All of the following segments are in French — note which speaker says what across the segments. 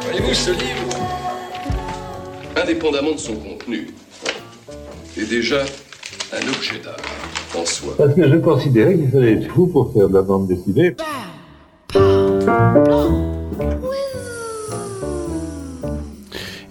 Speaker 1: Voyez-vous, ce livre, indépendamment de son contenu, est déjà un objet d'art en soi.
Speaker 2: Parce que je considérais qu'il fallait être fou pour faire de la bande dessinée.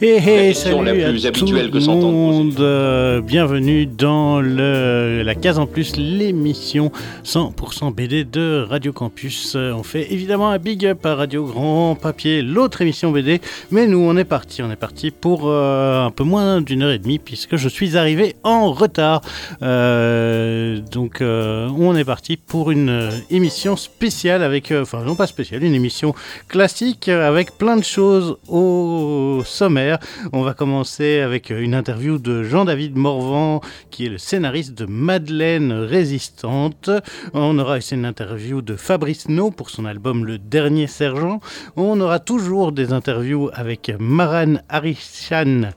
Speaker 3: Hey, salut
Speaker 4: la plus
Speaker 3: à
Speaker 4: habituelle
Speaker 3: tout
Speaker 4: que
Speaker 3: monde, euh, bienvenue dans le, la case en plus, l'émission 100% BD de Radio Campus. Euh, On fait évidemment un big up à Radio Grand Papier, l'autre émission BD, mais nous on est parti, on est parti pour euh, un peu moins d'une heure et demie puisque je suis arrivé en retard. Euh, donc euh, on est parti pour une émission spéciale avec, enfin non pas spéciale, une émission classique avec plein de choses au sommaire. On va commencer avec une interview de Jean-David Morvan, qui est le scénariste de Madeleine Résistante. On aura aussi une interview de Fabrice No pour son album Le Dernier Sergent. On aura toujours des interviews avec Maran Rishian,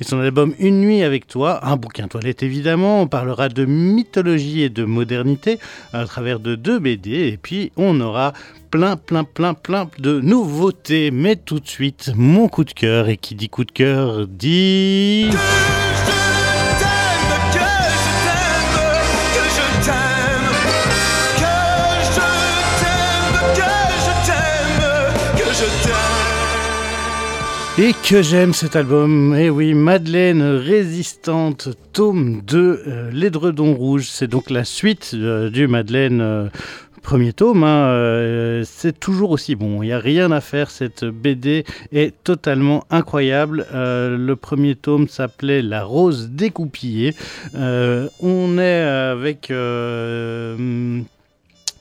Speaker 3: et son album Une nuit avec toi, un bouquin toilette évidemment. On parlera de mythologie et de modernité à travers de deux BD, et puis on aura plein, plein, plein, plein de nouveautés. Mais tout de suite, mon coup de cœur. Et qui dit coup de cœur dit. Et que j'aime cet album. Et oui, Madeleine Résistante, tome 2, euh, L'édredon rouge. C'est donc la suite euh, du Madeleine. euh, Premier tome, hein, euh, c'est toujours aussi bon. Il n'y a rien à faire. Cette BD est totalement incroyable. Le premier tome s'appelait La rose découpillée. On est avec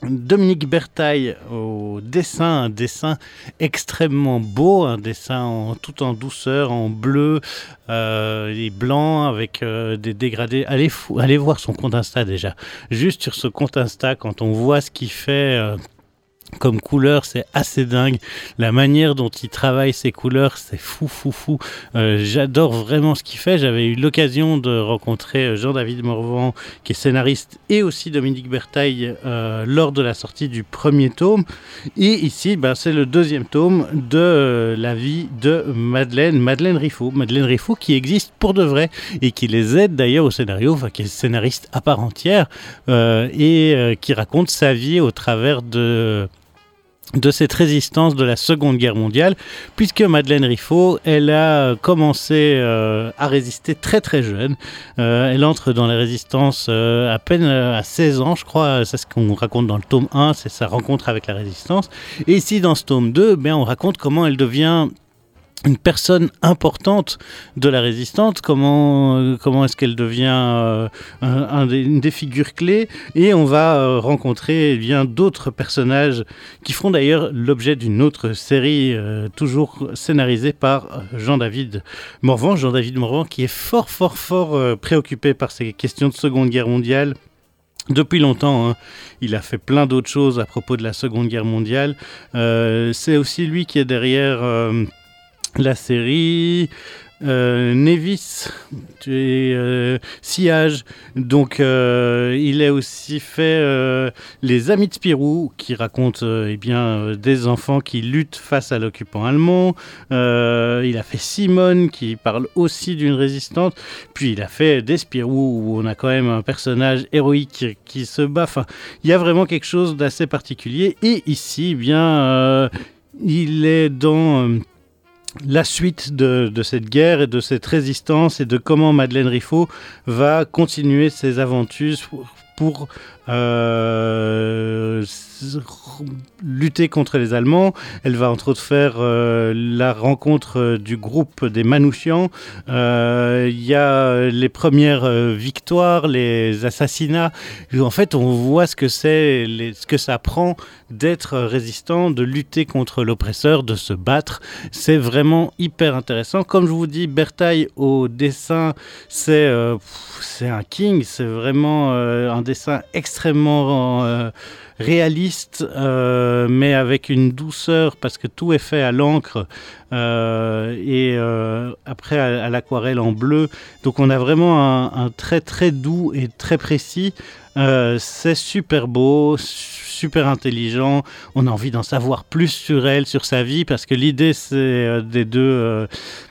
Speaker 3: Dominique Bertaille au dessin, un dessin extrêmement beau, un dessin en, tout en douceur, en bleu euh, et blanc avec euh, des dégradés. Allez voir son compte Insta déjà. Juste sur ce compte Insta, quand on voit ce qu'il fait. euh, comme couleur, c'est assez dingue. La manière dont il travaille ses couleurs, c'est fou, fou, fou. Euh, J'adore vraiment ce qu'il fait. J'avais eu l'occasion de rencontrer euh, Jean-David Morvan, qui est scénariste, et aussi Dominique Bertaille euh, lors de la sortie du premier tome. Et ici, ben, c'est le deuxième tome de la vie de Madeleine, Madeleine Riffaut. Madeleine Riffaut qui existe pour de vrai et qui les aide d'ailleurs au scénario, enfin qui est scénariste à part entière et qui raconte sa vie au travers de de cette résistance de la Seconde Guerre mondiale, puisque Madeleine Riffaut, elle a commencé euh, à résister très très jeune. Euh, elle entre dans la résistance euh, à peine euh, à 16 ans, je crois. C'est ce qu'on raconte dans le tome 1, c'est sa rencontre avec la résistance. Et ici, dans ce tome 2, ben, on raconte comment elle devient une personne importante de la résistance, comment, euh, comment est-ce qu'elle devient euh, des, une des figures clés, et on va euh, rencontrer eh bien d'autres personnages qui feront d'ailleurs l'objet d'une autre série, toujours scénarisée par Jean-David Morvan. Jean-David Morvan qui est fort, fort, fort préoccupé par ces questions de Seconde Guerre mondiale. Depuis longtemps, hein. il a fait plein d'autres choses à propos de la Seconde Guerre mondiale. C'est aussi lui qui est derrière la série euh, Nevis euh, Sillage. Donc, euh, il a aussi fait euh, Les Amis de Spirou, qui raconte eh bien, des enfants qui luttent face à l'occupant allemand. Il a fait Simone, qui parle aussi d'une résistante. Puis, il a fait Des Spirou, où on a quand même un personnage héroïque qui, se bat. Enfin, il y a vraiment quelque chose d'assez particulier. Et ici, eh bien, il est dans... la suite de, cette guerre et de cette résistance et de comment Madeleine Riffaut va continuer ses aventures pour, euh, lutter contre les Allemands. Elle va entre autres faire euh, la rencontre euh, du groupe des Manouchians. Euh, Il y a les premières victoires, les assassinats. En fait, on voit ce que c'est, ce que ça prend d'être résistant, de lutter contre l'oppresseur, de se battre. C'est vraiment hyper intéressant. Comme je vous dis, Bertaille au dessin, c'est c'est un king. C'est vraiment un dessin extrêmement réaliste, euh, mais avec une douceur, parce que tout est fait à l'encre euh, et euh, après à, l'aquarelle en bleu. Donc on a vraiment un, un trait très doux et très précis. c'est super beau, super intelligent. On a envie d'en savoir plus sur elle, sur sa vie, parce que l'idée, c'est des deux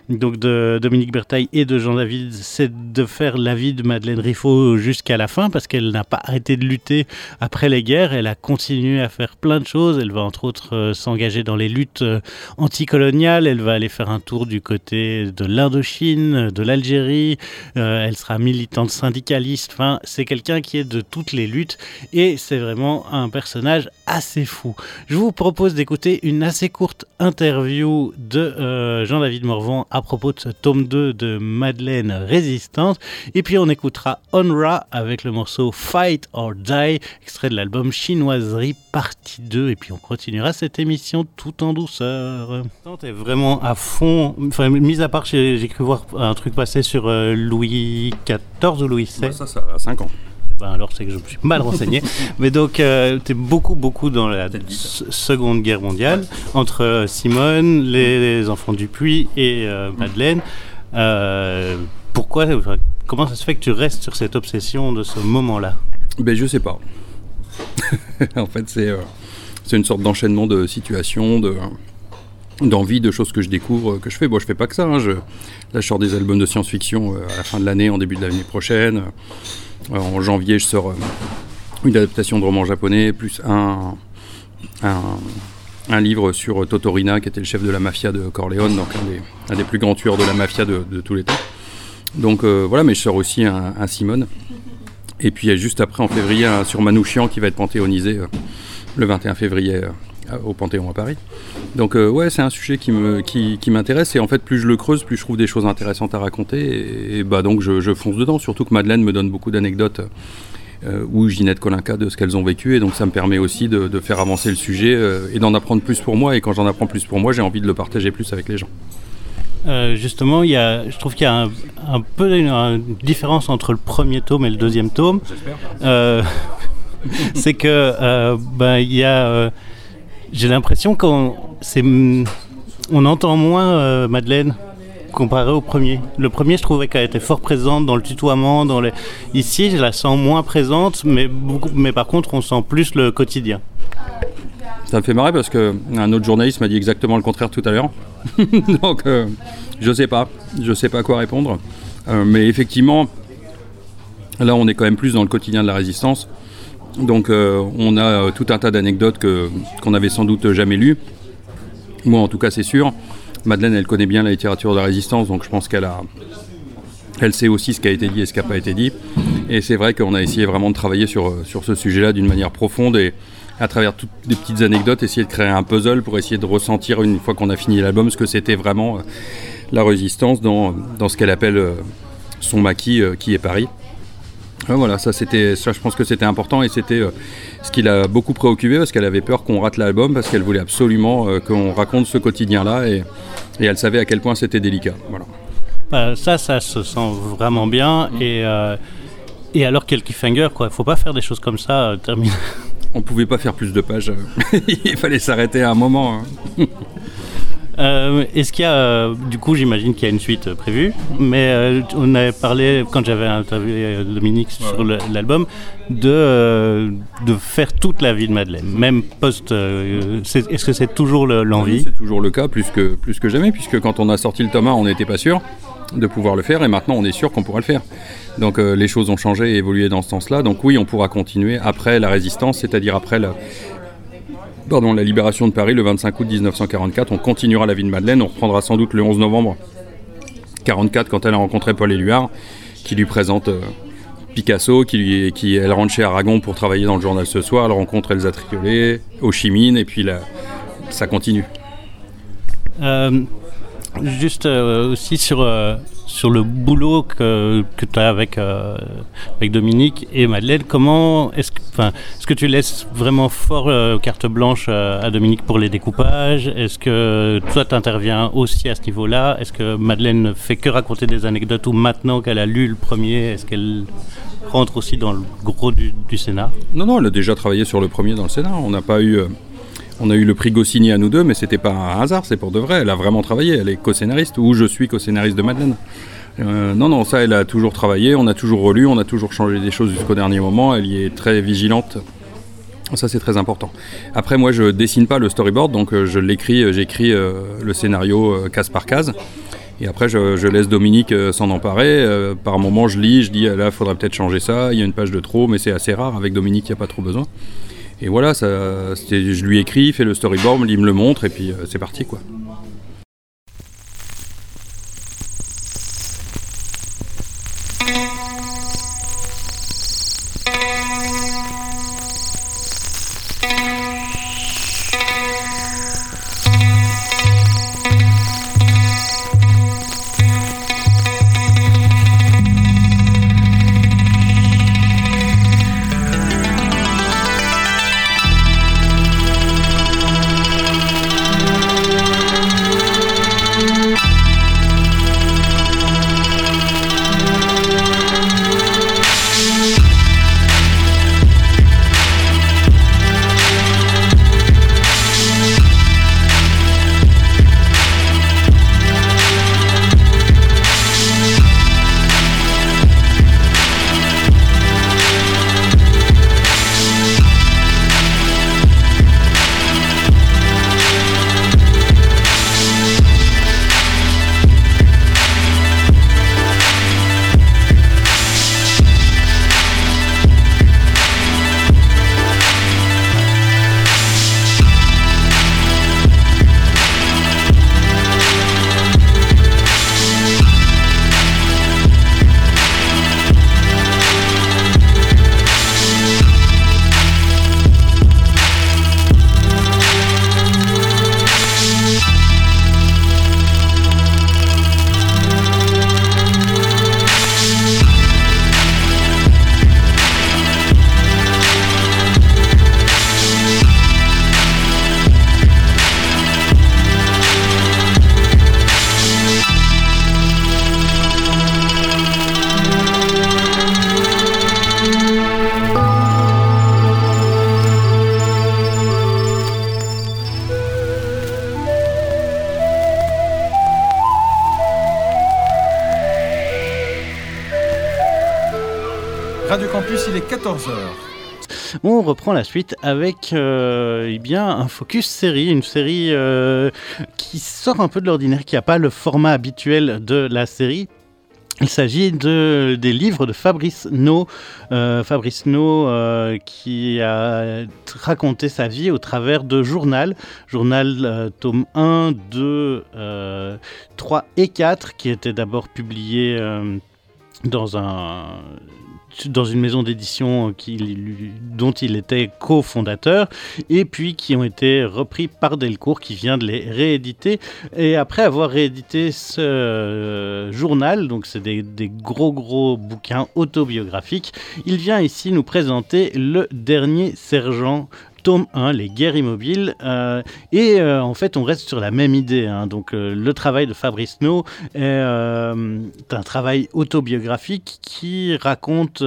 Speaker 3: donc de Dominique Bertaille et de Jean David, c'est de faire la vie de Madeleine Riffaut jusqu'à la fin parce qu'elle n'a pas arrêté de lutter après les guerres. Elle a continué à faire plein de choses. Elle va entre autres euh, s'engager dans les luttes euh, anticoloniales. Elle va aller faire un tour du côté de l'Indochine, de l'Algérie. Euh, elle sera militante syndicaliste. Enfin, c'est quelqu'un qui est de toutes les luttes et c'est vraiment un personnage assez fou. Je vous propose d'écouter une assez courte interview de Jean-David Morvan à propos de ce tome 2 de Madeleine Résistance. Et puis on écoutera Onra avec le morceau Fight or Die, extrait de l'album Chinoiserie partie 2. Et puis on continuera cette émission tout en douceur. est vraiment à fond, enfin, mis à part, j'ai cru voir un truc passer sur euh, Louis XIV ou Louis XVI.
Speaker 4: ça, ça a 5 ans.
Speaker 3: Ben alors c'est que je me suis mal renseigné. Mais donc, euh, tu es beaucoup, beaucoup dans la Seconde Guerre mondiale, entre euh, Simone, les, enfants du Puy et euh, Madeleine. pourquoi, comment ça se fait que tu restes sur cette obsession de ce moment-là?
Speaker 4: Ben je sais pas. en fait, c'est c'est une sorte d'enchaînement de situations, de d'envie, de choses que je découvre, que je fais. Bon, je fais pas que ça. Hein. Là, je sors des albums de science-fiction à la fin de l'année, en début de l'année prochaine. En janvier, je sors euh, une adaptation de roman japonais, plus un, livre sur Totorina, qui était le chef de la mafia de Corleone, donc un des, plus grands tueurs de la mafia de, tous les temps. Donc euh, voilà, mais je sors aussi un, Simone. Et puis juste après, en février, un sur Manouchian qui va être panthéonisé euh, le 21 février au Panthéon à Paris. Donc ouais, c'est un sujet qui me qui, m'intéresse et en fait plus je le creuse, plus je trouve des choses intéressantes à raconter et, bah donc je, fonce dedans. Surtout que Madeleine me donne beaucoup d'anecdotes euh, ou Ginette Colinca de ce qu'elles ont vécu et donc ça me permet aussi de, faire avancer le sujet euh, et d'en apprendre plus pour moi et quand j'en apprends plus pour moi, j'ai envie de le partager plus avec les gens.
Speaker 3: Euh, justement, il y a, je trouve qu'il y a un, peu une, différence entre le premier tome et le deuxième tome. c'est que ben, il y a j'ai l'impression qu'on on entend moins euh, Madeleine comparé au premier. Le premier, je trouvais qu'elle était fort présente dans le tutoiement. Dans les... Ici, je la sens moins présente, mais, beaucoup, mais par contre, on sent plus le quotidien.
Speaker 4: Ça me fait marrer parce qu'un autre journaliste m'a dit exactement le contraire tout à l'heure. Donc, euh, je sais pas. Je sais pas quoi répondre. Euh, mais effectivement, là, on est quand même plus dans le quotidien de la résistance. Donc euh, on a euh, tout un tas d'anecdotes qu'on n'avait sans doute jamais lues. Moi en tout cas c'est sûr. Madeleine elle connaît bien la littérature de la résistance, donc je pense qu'elle a, sait aussi ce qui a été dit et ce qui n'a pas été dit. Et c'est vrai qu'on a essayé vraiment de travailler sur, euh, sur ce sujet-là d'une manière profonde et à travers toutes des petites anecdotes, essayer de créer un puzzle pour essayer de ressentir une fois qu'on a fini l'album ce que c'était vraiment la résistance dans ce qu'elle appelle son maquis qui est Paris voilà, ça c'était, ça je pense que c'était important et c'était euh, ce qui l'a beaucoup préoccupé parce qu'elle avait peur qu'on rate l'album parce qu'elle voulait absolument euh, qu'on raconte ce quotidien-là et, elle savait à quel point c'était délicat. Voilà.
Speaker 3: Bah, ça, ça se sent vraiment bien et euh, et alors quel cliffhanger quoi, faut pas faire des choses comme ça. terminer.
Speaker 4: On pouvait pas faire plus de pages, il fallait s'arrêter à un moment. Hein.
Speaker 3: Euh, est-ce qu'il y a, euh, du coup, j'imagine qu'il y a une suite euh, prévue, mais on avait parlé, quand j'avais interviewé Dominique sur l'album, de, de faire toute la vie de Madeleine, même post. Est-ce que c'est toujours l'envie?
Speaker 4: C'est toujours le cas, plus que, plus que jamais, puisque quand on a sorti le tome 1, on n'était pas sûr de pouvoir le faire, et maintenant on est sûr qu'on pourra le faire. Donc les choses ont changé et évolué dans ce sens-là. Donc oui, on pourra continuer après la résistance, c'est-à-dire après la, pardon, la libération de Paris le 25 août 1944. On continuera la vie de Madeleine. On reprendra sans doute le 11 novembre 1944 quand elle a rencontré Paul Éluard, qui lui présente euh, Picasso, qui, qui elle rentre chez Aragon pour travailler dans le journal ce soir. Elle rencontre Elsa Triolet, Ho Chi Minh, et puis là, ça continue.
Speaker 3: Euh, Juste euh, aussi sur, euh, sur le boulot que, que tu as avec, euh, avec Dominique et Madeleine, comment est-ce que, est que tu laisses vraiment fort carte blanche à Dominique pour les découpages? Est-ce que toi tu interviens aussi à ce niveau-là? Est-ce que Madeleine ne fait que raconter des anecdotes ou maintenant qu'elle a lu le premier, est-ce qu'elle rentre aussi dans le gros du, du scénar
Speaker 4: Non, non, elle a déjà travaillé sur le premier dans le scénar. On n'a pas eu. On a eu le prix Goscinny à nous deux, mais c'était pas un hasard, c'est pour de vrai. Elle a vraiment travaillé. Elle est co-scénariste ou je suis co-scénariste de Madeleine. Euh, non, non, ça, elle a toujours travaillé. On a toujours relu, on a toujours changé des choses jusqu'au dernier moment. Elle y est très vigilante. Ça, c'est très important. Après, moi, je dessine pas le storyboard, donc euh, je l'écris, euh, j'écris le scénario case par case. Et après, je, laisse Dominique s'en emparer. par moment, je lis, je dis là, il faudrait peut-être changer ça. Il y a une page de trop, mais c'est assez rare. Avec Dominique, il n'y a pas trop besoin. Et voilà, ça, je lui écris, il fait le storyboard, il me le montre et puis euh, c'est parti quoi.
Speaker 3: On reprend la suite avec euh, eh bien, un focus série, une série euh, qui sort un peu de l'ordinaire, qui n'a pas le format habituel de la série. Il s'agit de, des livres de Fabrice No, euh, Fabrice No qui a raconté sa vie au travers de journal, journal tome 1, 2, 3 et 4, qui était d'abord publié dans un dans une maison d'édition dont il était cofondateur, et puis qui ont été repris par Delcourt, qui vient de les rééditer. Et après avoir réédité ce euh, journal, donc c'est des, gros gros bouquins autobiographiques, il vient ici nous présenter le dernier sergent tome 1, Les guerres immobiles. Euh, et euh, en fait, on reste sur la même idée. Hein. Donc, euh, le travail de Fabrice No est un travail autobiographique qui raconte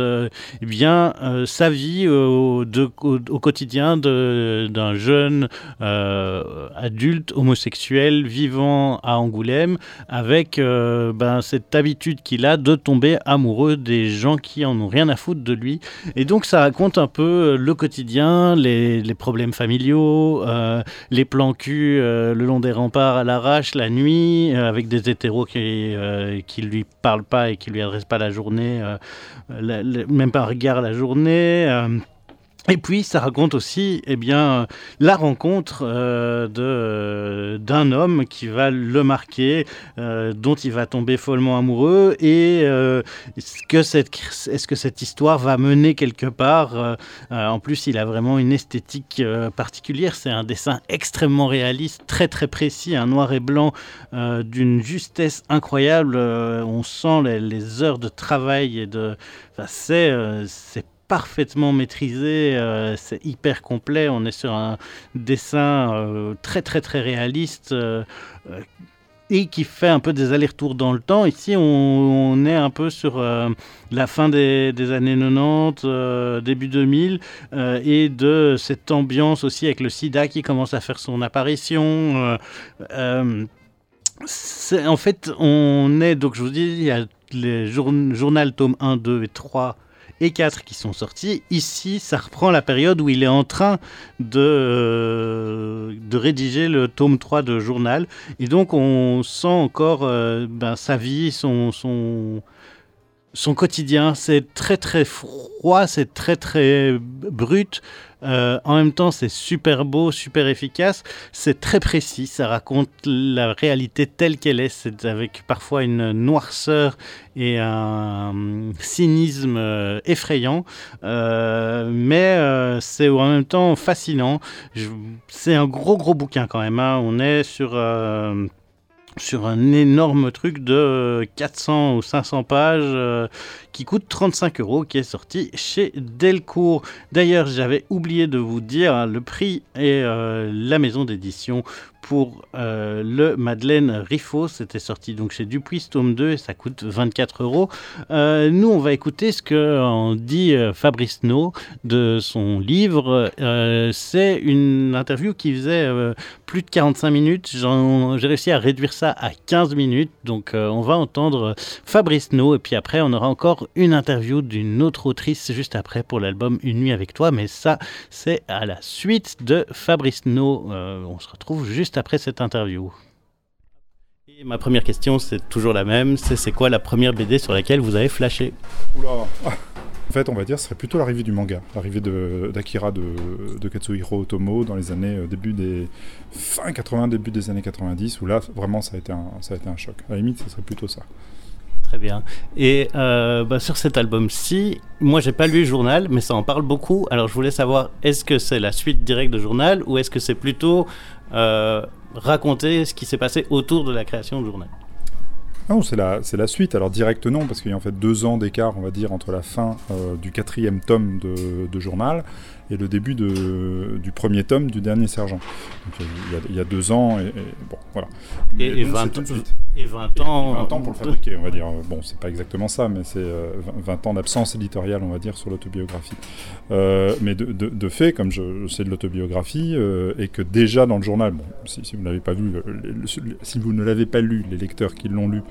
Speaker 3: bien sa vie au, au, quotidien d'un jeune adulte homosexuel vivant à Angoulême avec ben, cette habitude qu'il a de tomber amoureux des gens qui en ont rien à foutre de lui. Et donc, ça raconte un peu le quotidien, les les problèmes familiaux, euh, les plans cul euh, le long des remparts à l'arrache la nuit, euh, avec des hétéros qui qui lui parlent pas et qui lui adressent pas la journée, même pas un regard la journée. Et puis, ça raconte aussi eh bien, la rencontre euh, d'un homme qui va le marquer, euh, dont il va tomber follement amoureux, et euh, est-ce, que cette, est-ce que cette histoire va mener quelque part En plus, il a vraiment une esthétique particulière. C'est un dessin extrêmement réaliste, très très précis, un noir et blanc d'une justesse incroyable. on sent les, les, heures de travail et de. Enfin, c'est, c'est parfaitement maîtrisé, euh, c'est hyper complet, on est sur un dessin euh, très très très réaliste euh, et qui fait un peu des allers-retours dans le temps. Ici, on, est un peu sur la fin des, années 90, début 2000, et de cette ambiance aussi avec le sida qui commence à faire son apparition. en fait, on est, donc je vous dis, il y a les journal tome 1, 2 et 3 et 4 qui sont sortis. Ici, ça reprend la période où il est en train de, euh, de rédiger le tome 3 de journal. Et donc, on sent encore euh, ben, sa vie, son, son, son quotidien. C'est très, très froid, c'est très, très brut. Euh, en même temps, c'est super beau, super efficace. C'est très précis. Ça raconte la réalité telle qu'elle est. Avec parfois une noirceur et un cynisme euh, effrayant. Euh, mais c'est en même temps fascinant. C'est un gros, gros bouquin quand même. Hein. On est sur sur un énorme truc de 400 ou 500 pages euh, qui coûte 35 euros, qui est sorti chez Delcourt. D'ailleurs, j'avais oublié de vous dire hein, le prix et euh, la maison d'édition pour euh, le Madeleine Riffaut. C'était sorti donc chez Dupuis, tome 2, et ça coûte 24 euros. Euh, nous, on va écouter ce que en dit euh, Fabrice No de son livre. C'est une interview qui faisait plus de 45 minutes. J'ai réussi à réduire ça à 15 minutes. Donc, on va entendre Fabrice No, et puis après, on aura encore une interview d'une autre autrice juste après pour l'album Une nuit avec toi. Mais ça, c'est à la suite de Fabrice No. on se retrouve juste après cette interview. Et ma première question, c'est toujours la même, c'est c'est quoi la première BD sur laquelle vous avez flashé
Speaker 5: Oula En fait, on va dire, ce serait plutôt l'arrivée du manga, l'arrivée d'Akira de, Katsuhiro Otomo dans les années euh, début des fin 80, début des années 90, où là, vraiment, ça a été un, ça a été un choc. À la limite, ce serait plutôt ça.
Speaker 3: Très bien. Et euh, bah, sur cet album-ci, moi j'ai pas lu journal, mais ça en parle beaucoup. Alors je voulais savoir, est-ce que c'est la suite directe de journal ou est-ce que c'est plutôt euh, raconter ce qui s'est passé autour de la création du journal?
Speaker 5: Non, c'est la, c'est la suite. Alors direct non, parce qu'il y a en fait deux ans d'écart, on va dire, entre la fin euh, du quatrième tome de, de, journal et le début de, du premier tome du dernier sergent. Donc il y a, deux ans, et, bon, voilà.
Speaker 3: Et, 20, et 20 ans.
Speaker 5: 20 ans pour le fabriquer, on va dire. Bon, c'est pas exactement ça, mais c'est 20 euh, ans d'absence éditoriale, on va dire, sur l'autobiographie. Euh, mais de, de, fait, comme je, sais de l'autobiographie, euh, et que déjà dans le journal, bon, si, si, vous n'avez pas vu, si vous ne l'avez pas lu, les lecteurs qui l'ont lu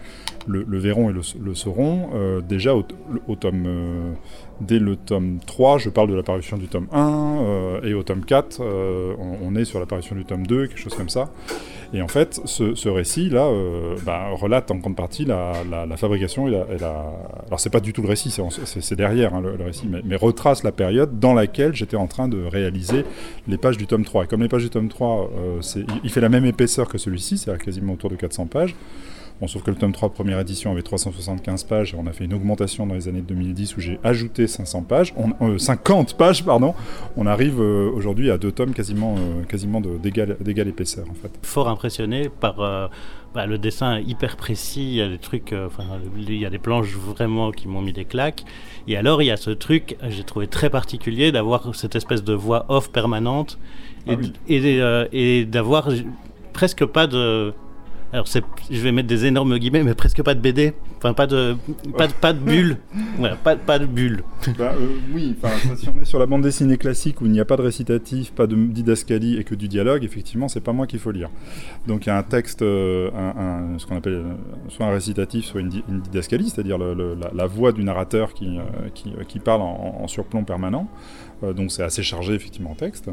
Speaker 5: le, verront et le, sauront, déjà au, au tome dès le tome 3, je parle de l'apparition du tome 1, euh, et au tome 4, euh, on, est sur l'apparition du tome 2, quelque chose comme ça. Et en fait, ce, récit-là euh, bah, relate en grande partie la, fabrication et la, Alors, c'est pas du tout le récit, c'est derrière hein, le, récit, mais, retrace la période dans laquelle j'étais en train de réaliser les pages du tome 3. Et comme les pages du tome 3, il fait la même épaisseur que celui-ci, c'est-à-dire quasiment autour de 400 pages, Bon, sauf que le tome 3 première édition avait 375 pages et on a fait une augmentation dans les années 2010 où j'ai ajouté 500 pages, 50 euh, pages pardon. On arrive euh, aujourd'hui à deux tomes quasiment, euh, quasiment d'égale épaisseur en fait.
Speaker 3: Fort impressionné par bah, le dessin hyper précis, il y a des trucs, enfin il y a des planches vraiment qui m'ont mis des claques. Et alors il y a ce truc, j'ai trouvé très particulier d'avoir cette espèce de voix off permanente et, ah et d'avoir presque pas de alors je vais mettre des énormes guillemets, mais presque pas de BD, enfin pas de pas de, pas de bulle, pas, pas de bulle.
Speaker 5: Bah, euh, oui, si on est sur la bande dessinée classique où il n'y a pas de récitatif, pas de didascalie et que du dialogue, effectivement, c'est pas moi qu'il faut lire. Donc il y a un texte, euh, un, ce qu'on appelle euh, soit un récitatif, soit une, didascalie, c'est-à-dire la, voix du narrateur qui, qui, qui parle en, en surplomb permanent. Euh, donc c'est assez chargé effectivement en texte.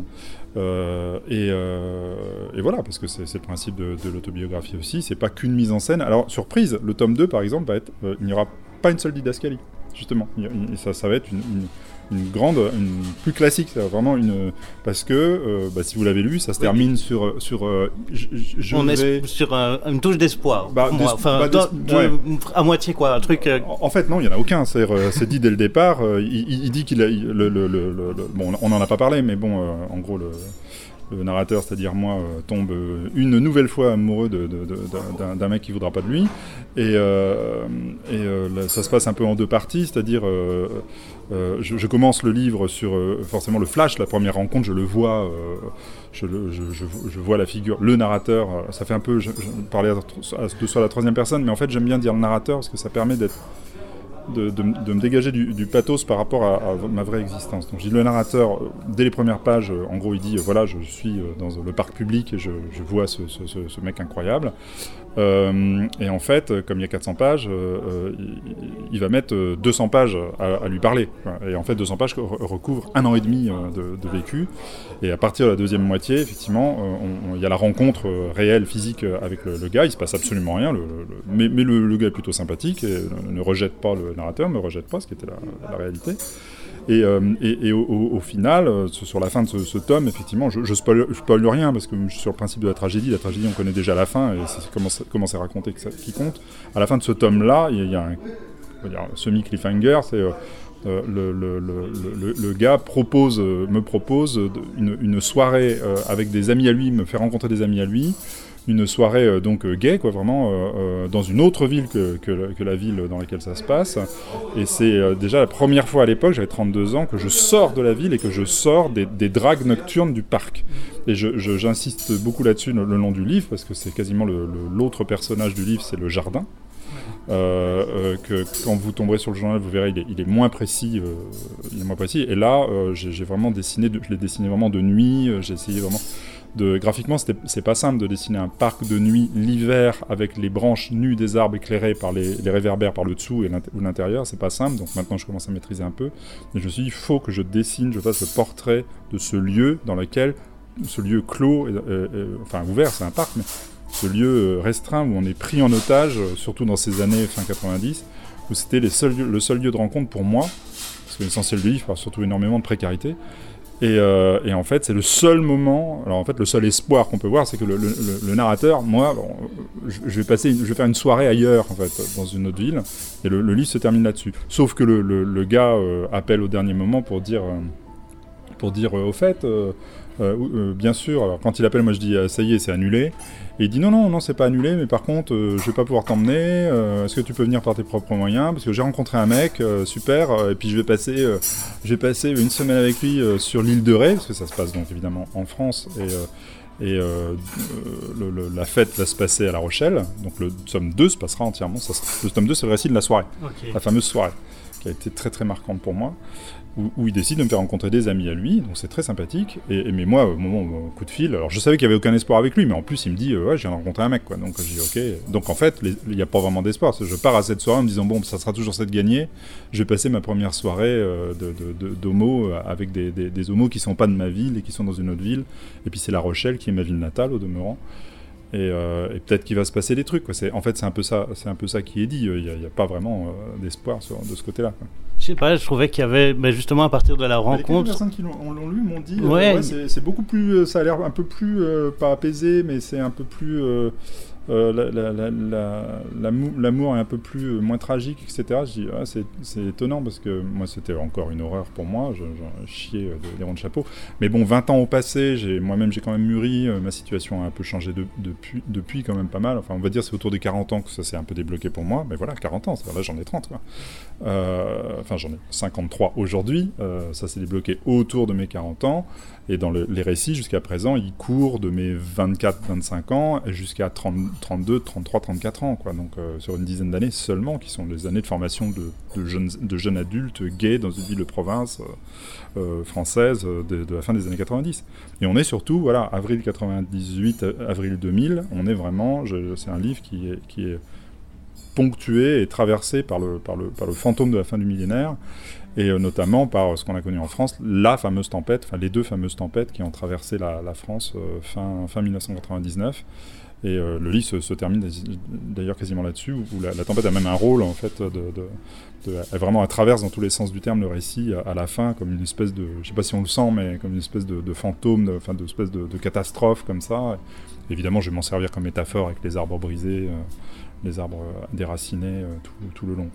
Speaker 5: Euh, euh, et, voilà, parce que c'est le principe de, l'autobiographie aussi, c'est pas qu'une mise en scène. Alors, surprise, le tome 2 par exemple, va être, il n'y aura pas une seule didascalie, justement. ça, ça va être une grande, une plus classique, vraiment une parce que euh, bah, si vous l'avez lu, ça se termine sur sur euh, je, je
Speaker 3: On
Speaker 5: vais-
Speaker 3: est sur un- une touche d'espoir.
Speaker 5: Bah,
Speaker 3: Enfin,
Speaker 5: bah, ouais.
Speaker 3: à moitié quoi, un truc. euh,
Speaker 5: En en fait, non, il n'y en a aucun. C'est euh, dit dès le départ. euh, il, dit qu'il le, le- bon, on n'en a pas parlé, mais bon, euh, en gros, le, le narrateur, c'est-à-dire moi, euh, tombe euh, une nouvelle fois amoureux d'un mec qui voudra pas de lui. Et, euh, et euh, là, ça se passe un peu en deux parties, c'est-à-dire. Euh, je, commence le livre sur euh, forcément le flash, la première rencontre, je le vois, euh, je, vois la figure, le narrateur. Ça fait un peu, je, parlais à, de soi à la troisième personne, mais en fait j'aime bien dire le narrateur parce que ça permet d'être de, me dégager du, pathos par rapport à, ma vraie existence. Donc, je dis le narrateur, dès les premières pages, en gros, il dit voilà, je suis dans le parc public et je, vois ce mec incroyable. Euh, et en fait, euh, comme il y a 400 pages, euh, il, va mettre euh, 200 pages à, lui parler. Et en fait, 200 pages re- recouvrent un an et demi de, vécu. Et à partir de la deuxième moitié, effectivement, il y a la rencontre réelle, physique avec le, gars. Il se passe absolument rien. Mais le, gars est plutôt sympathique et ne, rejette pas le narrateur, ne rejette pas ce qui était la réalité. Et, euh, et, au, final, euh, sur la fin de ce, tome, effectivement, je, je, spoil, je rien parce que sur le principe de la tragédie. La tragédie, on connaît déjà la fin et c'est comment, c'est- raconté qui compte. À la fin de ce tome-là, il y a, un, semi-cliffhanger. C'est euh, le, gars propose, me propose une, soirée avec des amis à lui, me fait rencontrer des amis à lui. Une soirée euh, donc euh, gay, quoi, vraiment, euh, dans une autre ville que, que, la- ville dans laquelle ça se passe. Et c'est déjà la première fois à l'époque, j'avais 32 ans, que je sors de la ville et que je sors des, dragues nocturnes du parc. Et je- je- j'insiste beaucoup là-dessus le, long du livre, parce que c'est quasiment l'autre personnage du livre, c'est le jardin. Que quand vous tomberez sur le journal, vous verrez, il est, moins précis. il est moins précis. Et là, j'ai vraiment dessiné, de- je l'ai dessiné vraiment de nuit. j'ai essayé vraiment de graphiquement, c'est pas simple de dessiner un parc de nuit l'hiver avec les branches nues des arbres éclairées par les, réverbères par le dessous et ou l'intérieur. C'est pas simple. Donc maintenant, je commence à maîtriser un peu. Et je me suis dit, il faut que je dessine, je fasse le portrait de ce lieu dans lequel ce lieu clos, enfin ouvert, c'est un parc, mais ce lieu euh, restreint où on est pris en otage, euh, surtout dans ces années fin 90, où c'était le seul lieu de rencontre pour moi, parce que l'essentiel du livre surtout énormément de précarité. Et, euh, et en fait, c'est le seul moment, alors en fait, le seul espoir qu'on peut voir, c'est que le, narrateur, moi, je, vais passer, je vais faire une soirée ailleurs, en fait, dans une autre ville, et le, livre se termine là-dessus. Sauf que le, gars euh, appelle au dernier moment pour dire, euh, pour dire, au fait, bien sûr, alors quand il appelle, moi je dis, euh, ça y est, c'est annulé. Et il dit non, non, non, c'est pas annulé, mais par contre, euh, je vais pas pouvoir t'emmener. euh, Est-ce que tu peux venir par tes propres moyens? Parce que j'ai rencontré un mec, euh, super, euh, et puis je vais passer, euh, je vais passer une semaine avec lui euh, sur l'île de Ré, parce que ça se passe donc évidemment en France, et, euh, et euh, euh, le- le- la fête va se passer à La Rochelle. Donc le tome 2 se passera entièrement. Ça, le tome 2, c'est le récit de la soirée, la fameuse soirée, qui a été très très marquante pour moi où, il décide de me faire rencontrer des amis à lui, donc c'est très sympathique. Et, mais moi, au moment coup de fil, alors je savais qu'il n'y avait aucun espoir avec lui, mais en plus il me dit, euh, ouais, de rencontrer un mec, quoi. Donc je dis, ok. Donc en fait, il n'y a pas vraiment d'espoir. Je pars à cette soirée en me disant, bon, ça sera toujours cette gagnée. Je vais passer ma première soirée euh, de, de, de- d'homo euh, avec des, des, des homos qui sont pas de ma ville et qui sont dans une autre ville. Et puis c'est La Rochelle qui est ma ville natale au demeurant. Et, euh, et peut-être qu'il va se passer des trucs. Quoi. C'est, en fait, c'est un peu ça, c'est un peu ça qui est dit. Il n'y a, a pas vraiment euh, d'espoir sur- de ce côté-là. quoi.
Speaker 3: Je sais pas, je trouvais qu'il y avait bah, justement à partir de la
Speaker 5: Les
Speaker 3: rencontre.
Speaker 5: personnes qui l'ont, l'ont lu m'ont dit, euh,
Speaker 3: Ouais.
Speaker 5: ouais, c'est, c'est beaucoup plus, euh, ça a l'air un peu plus, euh, pas apaisé, mais c'est un peu plus, euh, euh, la- la- la- la- l'amou- l'amour est un peu plus, euh, moins tragique, etc. Je dis, ah, c'est, étonnant parce que moi c'était encore une horreur pour moi, je, j'en chiais euh, des, des ronds de chapeau. Mais bon, 20 ans au passé, moi-même j'ai quand même mûri, euh, ma situation a un peu changé de- depuis, quand même pas mal. Enfin, on va dire c'est autour des 40 ans que ça s'est un peu débloqué pour moi, mais voilà, 40 ans, là j'en ai 30 quoi. Euh, enfin j'en ai 53 aujourd'hui, euh, ça s'est débloqué autour de mes 40 ans, et dans le- les récits jusqu'à présent, ils courent de mes 24-25 ans jusqu'à 30 32, 33, 34 ans, quoi. donc euh, sur une dizaine d'années seulement, qui sont les années de formation de, jeunes, adultes gays dans une ville de province euh, euh, française de, la fin des années 90. Et on est surtout, voilà, avril 98, euh, avril 2000, on est vraiment, c'est un livre qui est, ponctué et traversé par le fantôme de la fin du millénaire, et euh, notamment par ce qu'on a connu en France, la fameuse tempête, enfin les deux fameuses tempêtes qui ont traversé la, France euh, fin, fin 1999. Et le livre se, termine d'ailleurs quasiment là-dessus, où la, tempête a même un rôle, en fait, de, de, vraiment, elle traverse dans tous les sens du terme le récit à, la fin, comme une espèce de, je sais pas si on le sent, mais comme une espèce de, fantôme, enfin, de, espèce de, catastrophe, comme ça. Évidemment, je vais m'en servir comme métaphore avec les arbres brisés, les arbres déracinés tout, le long.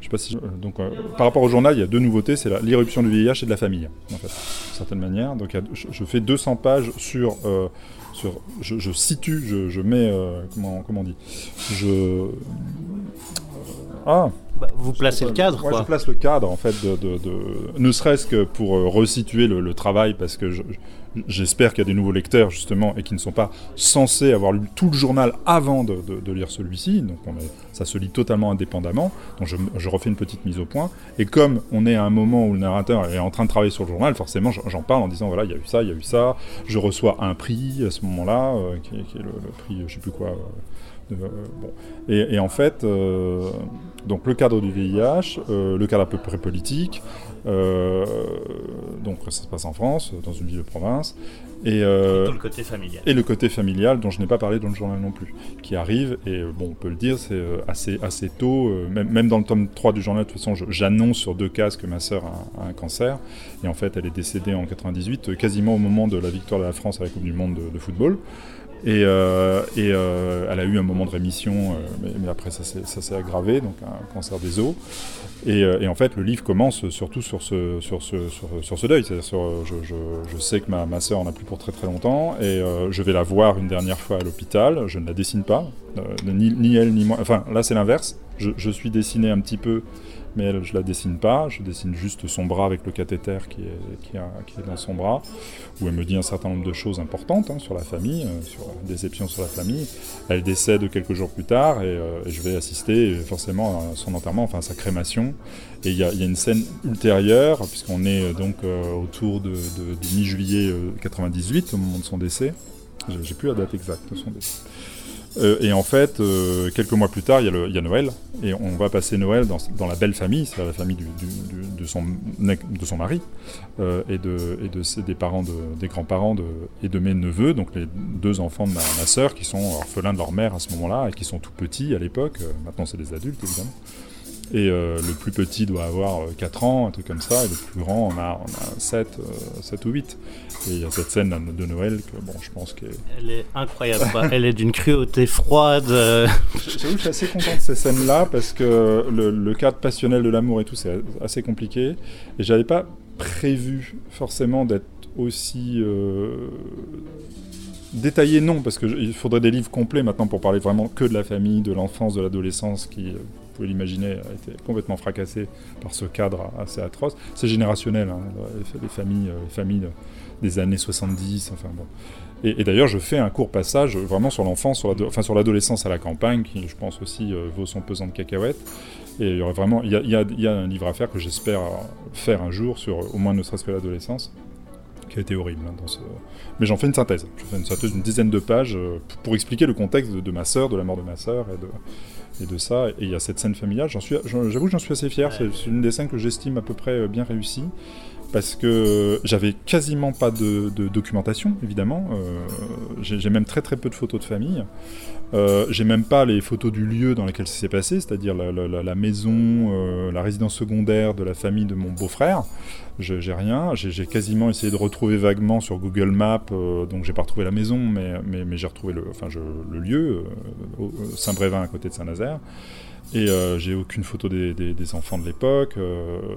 Speaker 5: Je sais pas si donc par rapport au journal, il y a deux nouveautés, c'est l'irruption du VIH et de la famille, en fait, d'une certaine manière. Donc je, fais 200 pages sur, sur je, situe, je, mets comment comment on dit, je
Speaker 3: ah bah, vous placez le cadre
Speaker 5: Moi, je place le cadre, en fait, de, ne serait-ce que pour resituer le, travail, parce que j'espère qu'il y a des nouveaux lecteurs, justement, et qui ne sont pas censés avoir lu tout le journal avant de, lire celui-ci. Donc, ça se lit totalement indépendamment. Donc, je, refais une petite mise au point. Et comme on est à un moment où le narrateur est en train de travailler sur le journal, forcément, j'en parle en disant voilà, il y a eu ça, il y a eu ça. Je reçois un prix à ce moment-là, euh, qui, est le, prix, je sais plus quoi. Euh, euh, et, en fait, euh, donc le cadre du VIH, euh, le cadre à peu près politique, donc ça se passe en France, dans une ville de province,
Speaker 3: et, le côté familial.
Speaker 5: Et le côté familial, dont je n'ai pas parlé dans le journal non plus, qui arrive, et bon, on peut le dire, c'est assez, assez tôt, même, même, dans le tome 3 du journal, de toute façon, j'annonce sur deux cases que ma sœur a, un cancer, et en fait, elle est décédée en 98, quasiment au moment de la victoire de la France à la Coupe du Monde de football. Et, euh, euh, elle a eu un moment de rémission, euh, mais, après ça s'est aggravé, donc un cancer des os. Et, en fait, le livre commence surtout sur ce, sur ce, sur, ce deuil. C'est-à-dire, je, je, sais que ma, soeur en a plus pour très très longtemps, et je vais la voir une dernière fois à l'hôpital. Je ne la dessine pas, ni, elle ni moi. Enfin, là c'est l'inverse. Je, suis dessiné un petit peu mais elle, je la dessine pas, je dessine juste son bras avec le cathéter qui est, qui, est dans son bras, où elle me dit un certain nombre de choses importantes hein, sur la famille, euh, sur la déception sur la famille. Elle décède quelques jours plus tard et, euh, je vais assister forcément à son enterrement, enfin à sa crémation. Et il y, a une scène ultérieure, puisqu'on est euh, donc autour de, de mi-juillet 98 au moment de son décès. J'ai plus la date exacte de son décès. Euh, et en fait, euh, quelques mois plus tard, il y, a Noël, et on va passer Noël dans, la belle famille, c'est la famille de, son, de son mari, euh, et, de, et de des parents, des grands-parents et de mes neveux, donc les deux enfants de ma, ma sœur, qui sont orphelins de leur mère à ce moment-là, et qui sont tout petits à l'époque, maintenant c'est des adultes évidemment. Et le plus petit doit avoir 4 ans, un truc comme ça, et le plus grand, on a, on a 7, 7 ou 8. Et il y a cette scène de Noël que, bon, je pense qu'elle
Speaker 3: Elle est incroyable. Elle est d'une cruauté froide.
Speaker 5: J'avoue, je suis assez content de ces scènes-là parce que le, cadre passionnel de l'amour et tout, c'est assez compliqué. Et j'avais pas prévu forcément d'être aussi euh, détaillé, non, parce qu'il faudrait des livres complets maintenant pour parler vraiment que de la famille, de l'enfance, de l'adolescence qui, euh, pouvez l'imaginer, a été complètement fracassé par ce cadre assez atroce. C'est générationnel, hein, les, familles, euh, les familles des années 70, enfin bon. Et, d'ailleurs, je fais un court passage vraiment sur l'enfance, sur enfin sur l'adolescence à la campagne, qui je pense aussi euh, vaut son pesant de cacahuètes. Et il y aurait vraiment, il y a, un livre à faire que j'espère faire un jour sur au moins ne serait-ce que l'adolescence, qui a été horrible. Hein. Mais j'en fais une synthèse. Je fais une synthèse d'une dizaine de pages euh, pour expliquer le contexte de, ma sœur, de la mort de ma sœur et de, et de ça. Et il y a cette scène familiale. J'avoue que j'en suis assez fier. C'est une des scènes que j'estime à peu près euh, bien réussie parce que j'avais quasiment pas de, documentation, évidemment. Euh, j'ai même très très peu de photos de famille. Euh, j'ai même pas les photos du lieu dans lequel ça s'est passé, c'est-à-dire la, maison, euh, la résidence secondaire de la famille de mon beau-frère. J'ai rien. J'ai quasiment essayé de retrouver vaguement sur Google Maps, donc j'ai pas retrouvé la maison, mais, j'ai retrouvé le, lieu, Saint-Brévin à côté de Saint-Nazaire. Et j'ai aucune photo des, des enfants de l'époque,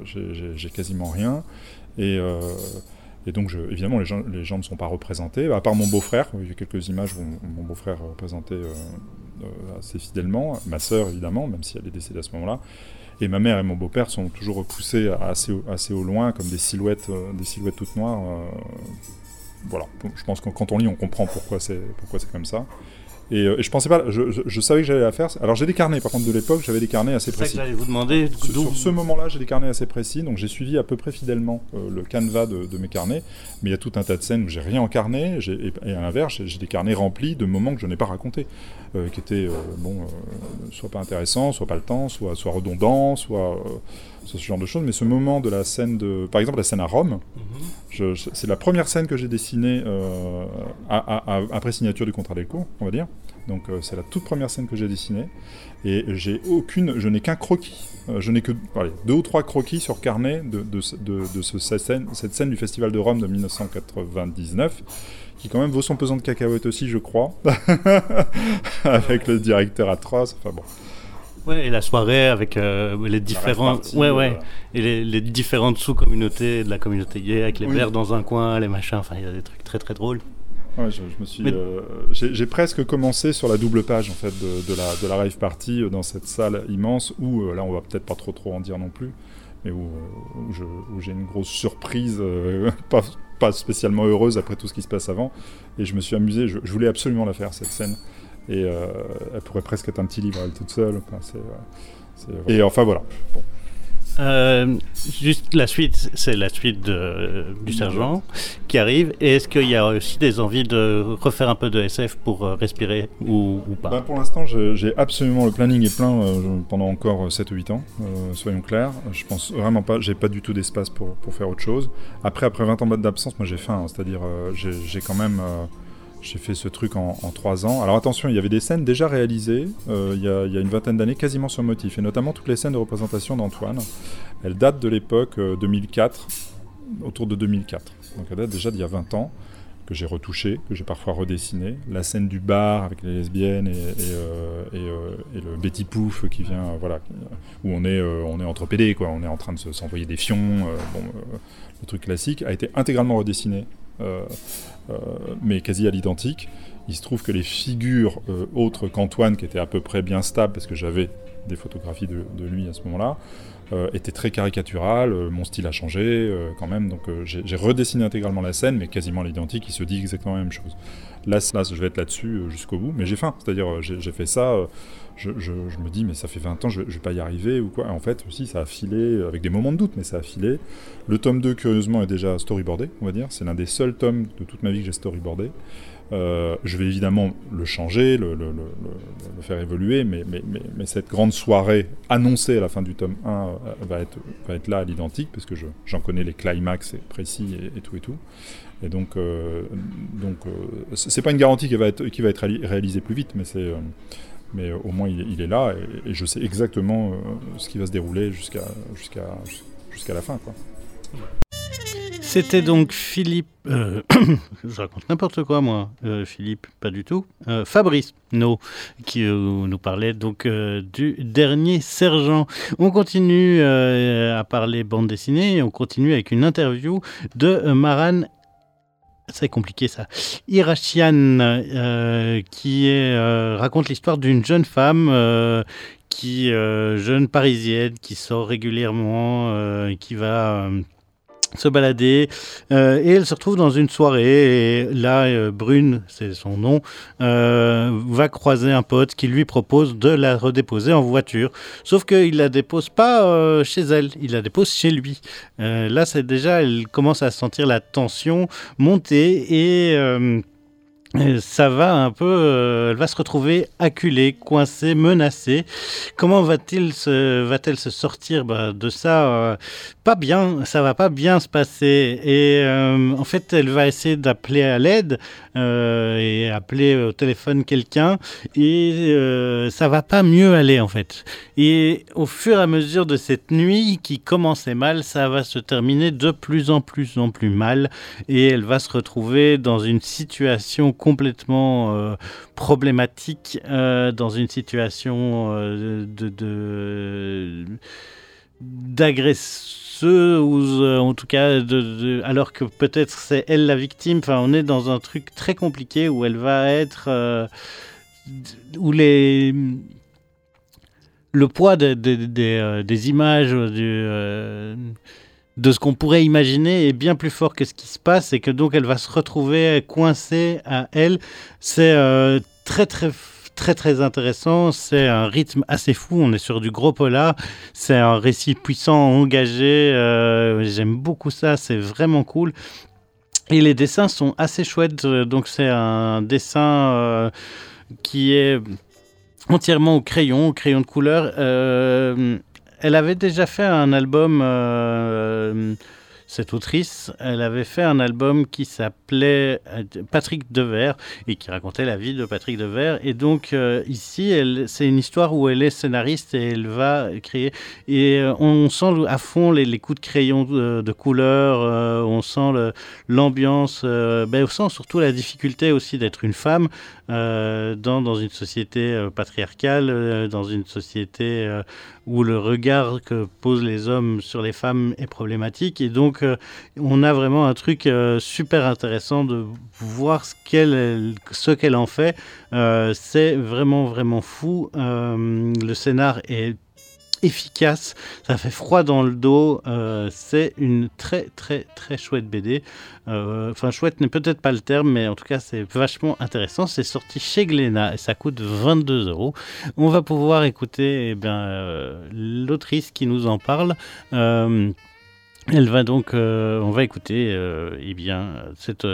Speaker 5: j'ai quasiment rien. Et, euh, et donc, évidemment, les gens, les gens ne sont pas représentés, à part mon beau-frère. Il y a quelques images où mon beau-frère est représenté euh, euh, assez fidèlement. Ma sœur, évidemment, même si elle est décédée à ce moment-là. Et ma mère et mon beau-père sont toujours repoussés assez, assez au loin, comme des silhouettes, des silhouettes toutes noires. voilà, je pense que quand on lit, on comprend pourquoi c'est comme ça. Euh, et, je pensais pas, je, savais que j'allais la faire. Alors j'ai des carnets, par contre, de l'époque, j'avais des carnets assez précis.
Speaker 3: C'est ça que j'allais vous demander.
Speaker 5: Sur, ce moment-là, j'ai des carnets assez précis, donc j'ai suivi à peu près fidèlement euh, le canevas de, mes carnets. Mais il y a tout un tas de scènes où j'ai rien en carnet, et, à l'inverse, j'ai des carnets remplis de moments que je n'ai pas racontés, euh, qui étaient, bon, soit pas intéressants, soit pas le temps, soit, soit redondants, soit ce genre de choses. Mais ce moment de la scène de, par exemple, la scène à Rome, mhm. c'est la première scène que j'ai dessinée après signature du contrat d'écho, on va dire Donc euh, c'est la toute première scène que j'ai dessinée. Et j'ai aucune, je n'ai qu'un croquis. Euh, je n'ai que allez, deux ou trois croquis sur carnet de, de, de, de ce, cette, scène, cette scène du Festival de Rome de 1999 qui quand même vaut son pesant de cacahuètes aussi, je crois, avec le directeur atroce. Enfin bon.
Speaker 3: Ouais, et la soirée avec euh, les différents, ouais, ouais,
Speaker 5: euh,
Speaker 3: et les, les différentes sous-communautés de la communauté gay avec les
Speaker 5: Oui.
Speaker 3: dans un coin, les machins. Enfin, il y a des trucs très très drôles.
Speaker 5: Ouais, je, je me suis,
Speaker 3: Mais-
Speaker 5: euh, j'ai presque commencé sur la double page en fait de, de la de la rave party dans cette salle immense où là on va peut-être pas trop trop en dire non plus, mais où, où j'ai une grosse surprise, euh, pas pas spécialement heureuse après tout ce qui se passe avant, et je me suis amusé. Je, je voulais absolument la faire cette scène, et euh, elle pourrait presque être un petit livre elle toute seule. Enfin, c'est, euh, c'est- et enfin voilà. Bon.
Speaker 3: Euh, juste la suite, c'est la suite de, du sergent qui arrive. Et est-ce qu'il y a aussi des envies de refaire un peu de SF pour euh, respirer ou, ou pas?
Speaker 5: Ben, pour l'instant, j'ai absolument le planning est plein euh, pendant encore 7 ou 8 ans, euh, soyons clairs. Je pense vraiment pas, j'ai pas du tout d'espace pour, pour faire autre chose. Après, après 20 ans d'absence, moi j'ai faim, hein, c'est-à-dire euh, j'ai j'ai quand même. Euh, j'ai fait ce truc en, 3 ans. Alors attention, il y avait des scènes déjà réalisées euh, il, y a, une vingtaine d'années, quasiment sur motif, et notamment toutes les scènes de représentation d'Antoine. Elles datent de l'époque euh, 2004, autour de 2004. Donc elles datent déjà d'il y a 20 ans que j'ai retouché, que j'ai parfois redessiné. La scène du bar avec les lesbiennes et, euh, euh, le Betty Pouf qui vient, euh, voilà, où on est, euh, on est entre PD, quoi. On est en train de se- s'envoyer des fions, euh, bon, euh, le truc classique, a été intégralement redessiné, euh, euh, mais quasi à l'identique. Il se trouve que les figures euh, autres qu'Antoine, qui étaient à peu près bien stables, parce que j'avais des photographies de, lui à ce moment-là, euh, était très caricatural, euh, mon style a changé euh, quand même, donc euh, j'ai redessiné intégralement la scène, mais quasiment à l'identique, il se dit exactement la même chose. Là, là je vais être là-dessus euh, jusqu'au bout, mais j'ai faim, c'est-à-dire euh, j'ai fait ça, euh, je, me dis, mais ça fait 20 ans, je, je vais pas y arriver ou quoi. En fait, aussi, ça a filé, euh, avec des moments de doute, mais ça a filé. Le tome 2, curieusement, est déjà storyboardé, on va dire, c'est l'un des seuls tomes de toute ma vie que j'ai storyboardé. Euh, je vais évidemment le changer, le, faire évoluer, mais, cette grande soirée annoncée à la fin du tome 1 euh, va, être, là à l'identique, parce que je- j'en connais les climax précis et, tout et tout. Et donc, euh, donc c'est pas une garantie qui va être, qui va être réali- réalisée plus vite, mais c'est. Euh, mais au moins il, est- là et, je sais exactement euh, ce qui va se dérouler jusqu'à jusqu'à jusqu'à la fin.
Speaker 3: C'était donc Philippe. euh, je raconte n'importe quoi, moi. Euh, Philippe, pas du tout. Euh, Fabrice, no, qui euh, nous parlait donc euh, du dernier sergent. On continue euh, à parler bande dessinée et on continue avec une interview de euh, Maran. C'est compliqué ça. Irachian, euh, qui euh, raconte l'histoire d'une jeune femme euh, qui, euh, jeune parisienne, qui sort régulièrement, qui va se balader euh, et elle se retrouve dans une soirée et là euh, Brune c'est son nom euh, va croiser un pote qui lui propose de la redéposer en voiture. Sauf qu'il la dépose pas chez elle il la dépose chez lui. Là c'est déjà elle commence à sentir la tension monter et ça va un peu, euh, elle va se retrouver acculée, coincée, menacée. Comment va-t-elle se sortir bah, de ça euh, Pas bien, ça va pas bien se passer. Et euh, en fait, elle va essayer d'appeler à l'aide et appeler au téléphone quelqu'un, et ça va pas mieux aller en fait. Et au fur et à mesure de cette nuit qui commençait mal, ça va se terminer de plus en plus en plus mal et elle va se retrouver dans une situation complètement euh, problématique, euh, dans une situation euh, de, ou en tout cas, alors que peut-être c'est elle la victime. Enfin, on est dans un truc très compliqué où elle va être, euh, où les le poids de- de- de- des, euh, images euh, de ce qu'on pourrait imaginer est bien plus fort que ce qui se passe et que donc elle va se retrouver coincée à elle. C'est euh, très très très très intéressant, c'est un rythme assez fou, on est sur du gros polar, c'est un récit puissant, engagé, euh, j'aime beaucoup ça, c'est vraiment cool. Et les dessins sont assez chouettes, euh, donc c'est un dessin qui est entièrement au crayon, au crayon de couleur. Elle avait déjà fait un album, euh, cette autrice, elle avait fait un album qui s'appelait euh, Patrick Devers et qui racontait la vie de Patrick Devers. Et donc euh, ici, c'est une histoire où elle est scénariste et elle va créer. Et on sent à fond les, coups de crayon de, couleur, on sent l'ambiance, ben, on sent surtout la difficulté aussi d'être une femme dans une société patriarcale, dans une société où le regard que posent les hommes sur les femmes est problématique. Et donc, euh, on a vraiment un truc euh, super intéressant de voir ce qu'elle ce qu'elle en fait. Euh, c'est vraiment, vraiment fou. le scénar est efficace, ça fait froid dans le dos, euh, c'est une très très très chouette BD. Euh, enfin chouette n'est peut-être pas le terme, mais en tout cas c'est vachement intéressant. C'est sorti chez Glénat et ça coûte 22 euros. On va pouvoir écouter eh bien, euh, l'autrice qui nous en parle. elle va donc, on va écouter eh bien, cette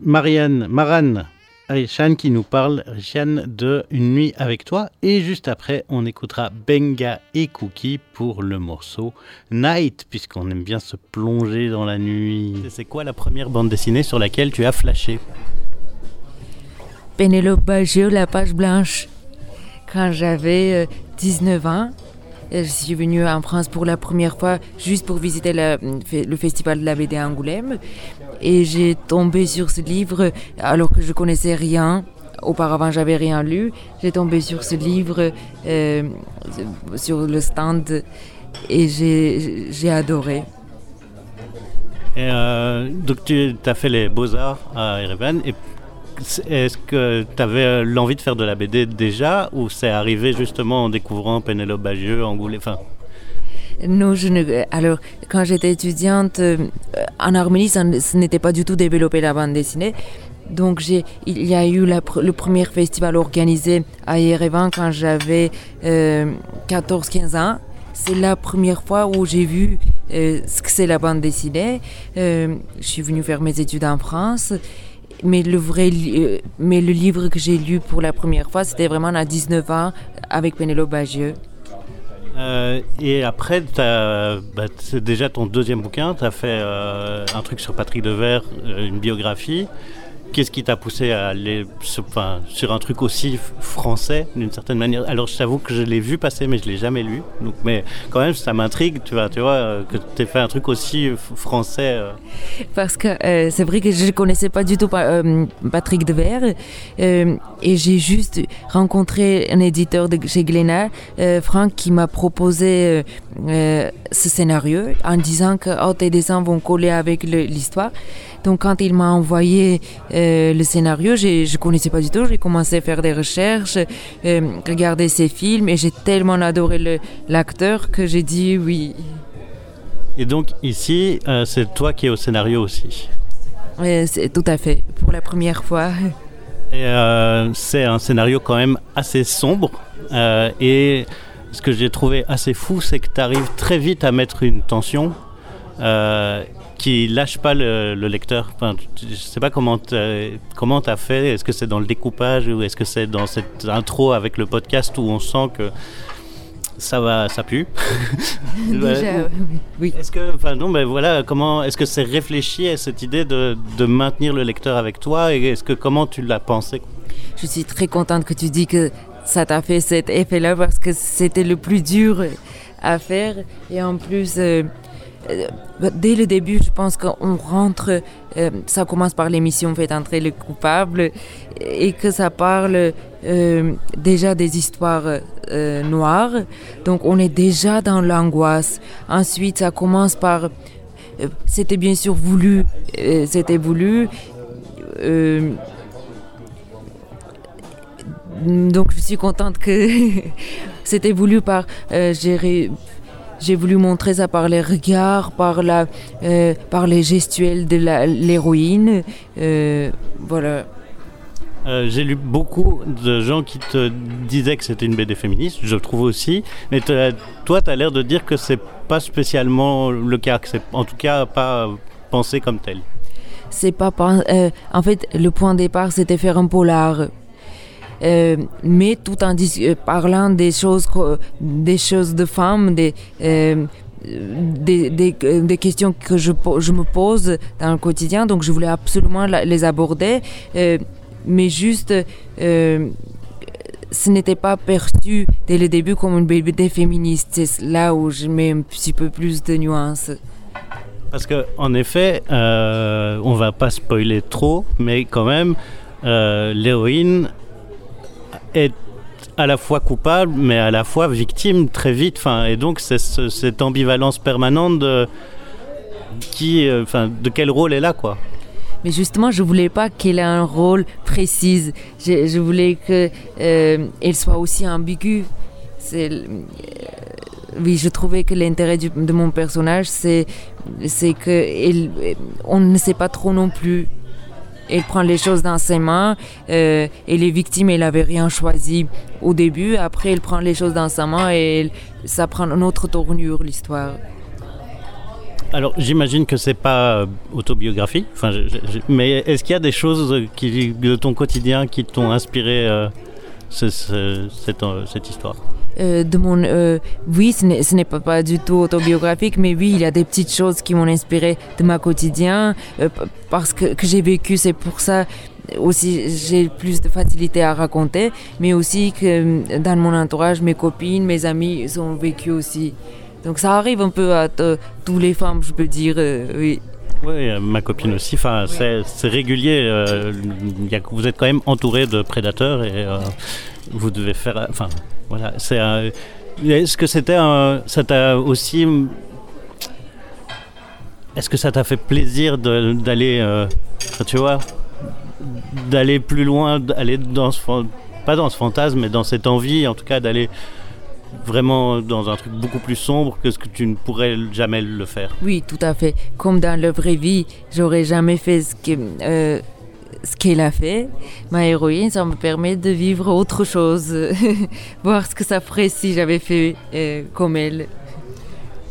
Speaker 3: Marianne, Marane Richan qui nous parle, Richan, de Une nuit avec toi. Et juste après, on écoutera Benga et Cookie pour le morceau Night, puisqu'on aime bien se plonger dans la nuit. C'est quoi la première bande dessinée sur laquelle tu as flashé?
Speaker 6: Pénélope Bagieux, La page blanche. Quand j'avais 19 euh, ans, je suis venue en France pour la première fois juste pour visiter le festival de la BD à Angoulême. Et j'ai tombé sur ce livre alors que je connaissais rien. Auparavant, j'avais rien lu. J'ai tombé sur ce livre euh, sur le stand et j'ai adoré.
Speaker 3: Euh, donc tu as fait les beaux-arts à Erevan et est-ce que tu avais l'envie de faire de la BD déjà ou c'est arrivé justement en découvrant Pénélope Bagieux, Angoulême enfin...
Speaker 6: Non, je ne... alors quand j'étais étudiante euh, en Arménie, ça, n'était pas du tout développé la bande dessinée. Donc il y a eu le premier festival organisé à Yerevan quand j'avais 14-15 euh, ans. C'est la première fois où j'ai vu euh, ce que c'est la bande dessinée. je suis venue faire mes études en France mais le vrai, euh, mais le livre que j'ai lu pour la première fois, c'était vraiment à 19 ans avec Pénélope Bagieux.
Speaker 3: Euh, et après, bah, c'est déjà ton deuxième bouquin, tu as fait euh, un truc sur Patrick Devers, une biographie. Qu'est-ce qui t'a poussé à aller sur, un truc aussi français d'une certaine manière? Alors je t'avoue que je l'ai vu passer mais je l'ai jamais lu. Donc, mais quand même ça m'intrigue, tu vois, euh, que tu aies fait un truc aussi français. Euh.
Speaker 6: Parce que euh, c'est vrai que je ne connaissais pas du tout Patrick Devers et j'ai juste rencontré un éditeur chez Glénat, Franck, qui m'a proposé ce scénario en disant que oh, tes dessins vont coller avec l'histoire. Donc quand il m'a envoyé euh, le scénario, je ne connaissais pas du tout. J'ai commencé à faire des recherches, euh, regarder ses films et j'ai tellement adoré l'acteur que j'ai dit oui.
Speaker 3: Et donc ici, euh, c'est toi qui es au scénario aussi
Speaker 6: C'est tout à fait, pour la première fois.
Speaker 3: c'est un scénario quand même assez sombre. et ce que j'ai trouvé assez fou, c'est que tu arrives très vite à mettre une tension qui lâche pas le, lecteur. Enfin, je sais pas comment comment t'as fait. Est-ce que c'est dans le découpage ou est-ce que c'est dans cette intro avec le podcast où on sent que ça va, ça pue?
Speaker 6: Déjà, oui.
Speaker 3: Est-ce que, enfin non, mais voilà, comment, est-ce que c'est réfléchi à cette idée de, de, maintenir le lecteur avec toi et est-ce que comment tu l'as pensé?
Speaker 6: Je suis très contente que tu dis que ça t'a fait cet effet-là parce que c'était le plus dur à faire et en plus. Euh, dès le début, je pense qu'on rentre, euh, ça commence par l'émission Fait entrer le coupable et que ça parle euh, déjà des histoires noires. Donc on est déjà dans l'angoisse. Ensuite, ça commence par... c'était bien sûr voulu. c'était voulu. donc je suis contente que c'était voulu par j'ai voulu montrer ça par les regards, par, la, euh, par les gestuels de l'héroïne. Euh, voilà.
Speaker 3: Euh, j'ai lu beaucoup de gens qui te disaient que c'était une BD féministe, je trouve aussi. Mais toi, tu as l'air de dire que c'est pas spécialement le cas, que c'est en tout cas pas pensé comme tel.
Speaker 6: C'est pas. en fait, le point de départ, c'était faire un polar. Euh, mais tout en euh, parlant des choses, des choses de femmes, des, euh, des, des, questions que je, je, me pose dans le quotidien, donc je voulais absolument les aborder, mais juste, ce n'était pas perçu dès le début comme une BD féministe. C'est là où je mets un petit peu plus de nuances.
Speaker 3: Parce que en effet, euh, on va pas spoiler trop, mais quand même, l'héroïne est à la fois coupable, mais à la fois victime très vite. Enfin, et donc c'est ce, cette ambivalence permanente de qui, euh, enfin, de quel rôle elle a, quoi.
Speaker 6: Mais justement, je voulais pas qu'elle ait un rôle précis. Je, voulais qu'elle euh, soit aussi ambiguë. Euh, oui, je trouvais que l'intérêt de mon personnage, c'est c'est que elle, on ne sait pas trop non plus. Elle prend les choses dans ses mains. Euh, et les victimes, elle n'avait rien choisi au début. Après, elle prend les choses dans sa main et ça prend une autre tournure, l'histoire.
Speaker 3: Alors, j'imagine que c'est pas euh, autobiographique, mais est-ce qu'il y a des choses de ton quotidien qui t'ont inspiré euh, cette histoire?
Speaker 6: Euh, de mon, euh, oui, ce n'est pas, pas du tout autobiographique, mais oui, il y a des petites choses qui m'ont inspiré de ma quotidien euh, parce que, que j'ai vécu. C'est pour ça aussi j'ai plus de facilité à raconter, mais aussi que dans mon entourage, mes copines, mes amis ont vécu aussi. Donc ça arrive un peu à toutes les femmes, je peux dire, oui.
Speaker 3: Oui, ma copine aussi. Enfin, c'est régulier. Euh, y a, vous êtes quand même entouré de prédateurs et euh, vous devez faire. Enfin, voilà. C'est. Est-ce que c'était un. Ça t'a aussi. Est-ce que ça t'a fait plaisir d'aller. Euh, tu vois D'aller plus loin, d'aller dans ce. Pas dans ce fantasme, mais dans cette envie, en tout cas, d'aller vraiment dans un truc beaucoup plus sombre que ce que tu ne pourrais jamais le faire?
Speaker 6: Oui, tout à fait. Comme dans la vraie vie, j'aurais jamais fait ce que euh, ce qu'elle a fait. Ma héroïne, ça me permet de vivre autre chose, voir ce que ça ferait si j'avais fait euh, comme elle.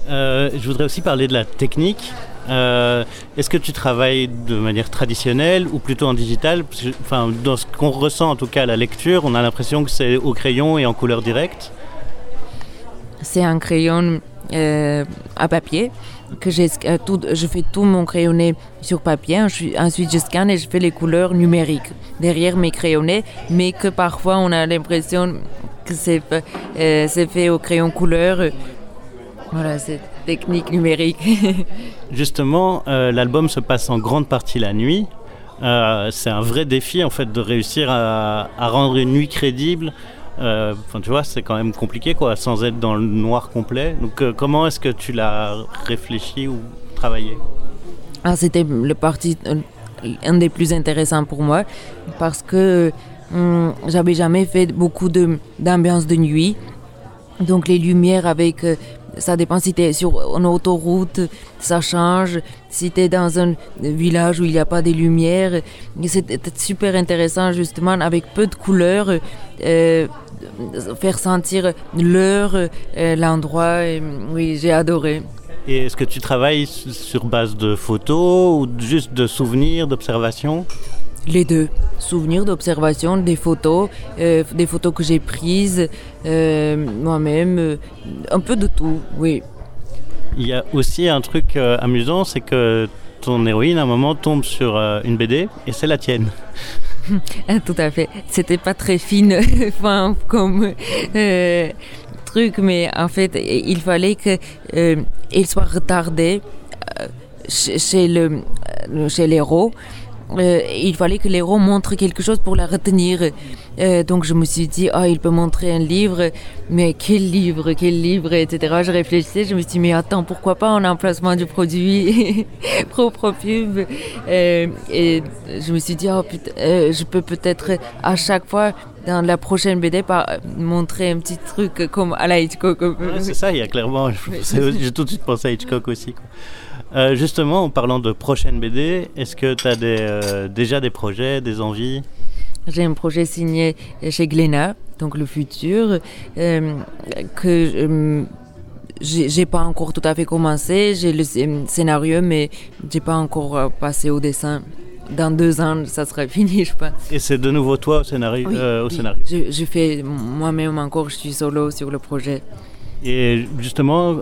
Speaker 3: Euh, je voudrais aussi parler de la technique. Euh, Est-ce que tu travailles de manière traditionnelle ou plutôt en digital? Parce que, enfin, Dans ce qu'on ressent en tout cas à la lecture, on a l'impression que c'est au crayon et en couleur directe
Speaker 6: c'est un crayon à papier que euh, tout, je fais tout mon crayonné sur papier ensuite je scanne et je fais les couleurs numériques derrière mes crayonnés mais que parfois on a l'impression que c'est euh, fait au crayon couleur. Voilà cette technique numérique.
Speaker 3: Justement euh, l'album se passe en grande partie la nuit. Euh, c'est un vrai défi en fait de réussir à, rendre une nuit crédible enfin tu vois c'est quand même compliqué quoi sans être dans le noir complet. Donc euh, comment est-ce que tu l'as réfléchi ou travaillé?
Speaker 6: Ah, c'était le parti un des plus intéressants pour moi parce que hum, j'avais jamais fait beaucoup d'ambiance de nuit. Donc les lumières avec euh, ça dépend si tu es sur une autoroute, ça change. Si tu es dans un village où il n'y a pas de lumière, c'est super intéressant justement avec peu de couleurs, euh, faire sentir l'heure, euh, l'endroit. Oui, j'ai adoré.
Speaker 3: Et est-ce que tu travailles sur base de photos ou juste de souvenirs, d'observations?
Speaker 6: Les deux souvenirs d'observation des photos euh, des photos que j'ai prises euh, moi-même euh, un peu de tout oui
Speaker 3: il ya aussi un truc amusant c'est que ton héroïne à un moment tombe sur une BD et c'est la tienne
Speaker 6: tout à fait. C'était pas très fine comme euh, truc mais en fait il fallait que euh, soit retardé euh, chez le chez l'héros euh, il fallait que l'héros montre quelque chose pour la retenir. Euh, donc je me suis dit ah il peut montrer un livre. Mais quel livre quel livre etc je réfléchissais je me suis dit mais attends pourquoi pas en emplacement du produit propre pub? Euh, et je me suis dit oh, putain, euh, je peux peut-être à chaque fois dans la prochaine BD par montrer un petit truc comme à la Hitchcock.
Speaker 3: Ouais, c'est ça il y a clairement j'ai tout de suite pensé à Hitchcock aussi quoi. Euh, justement, en parlant de prochaine BD, est-ce que tu as des, euh, déjà des projets, des envies?
Speaker 6: J'ai un projet signé chez Glénat, donc le futur, euh, que euh, j'ai pas encore tout à fait commencé. J'ai le scénario, mais j'ai pas encore passé au dessin. Dans deux ans, ça serait fini, je pense.
Speaker 3: Et c'est de nouveau toi au scénario,
Speaker 6: oui,
Speaker 3: au scénario?
Speaker 6: Je, je fais moi-même encore, je suis solo sur le projet.
Speaker 3: Et justement,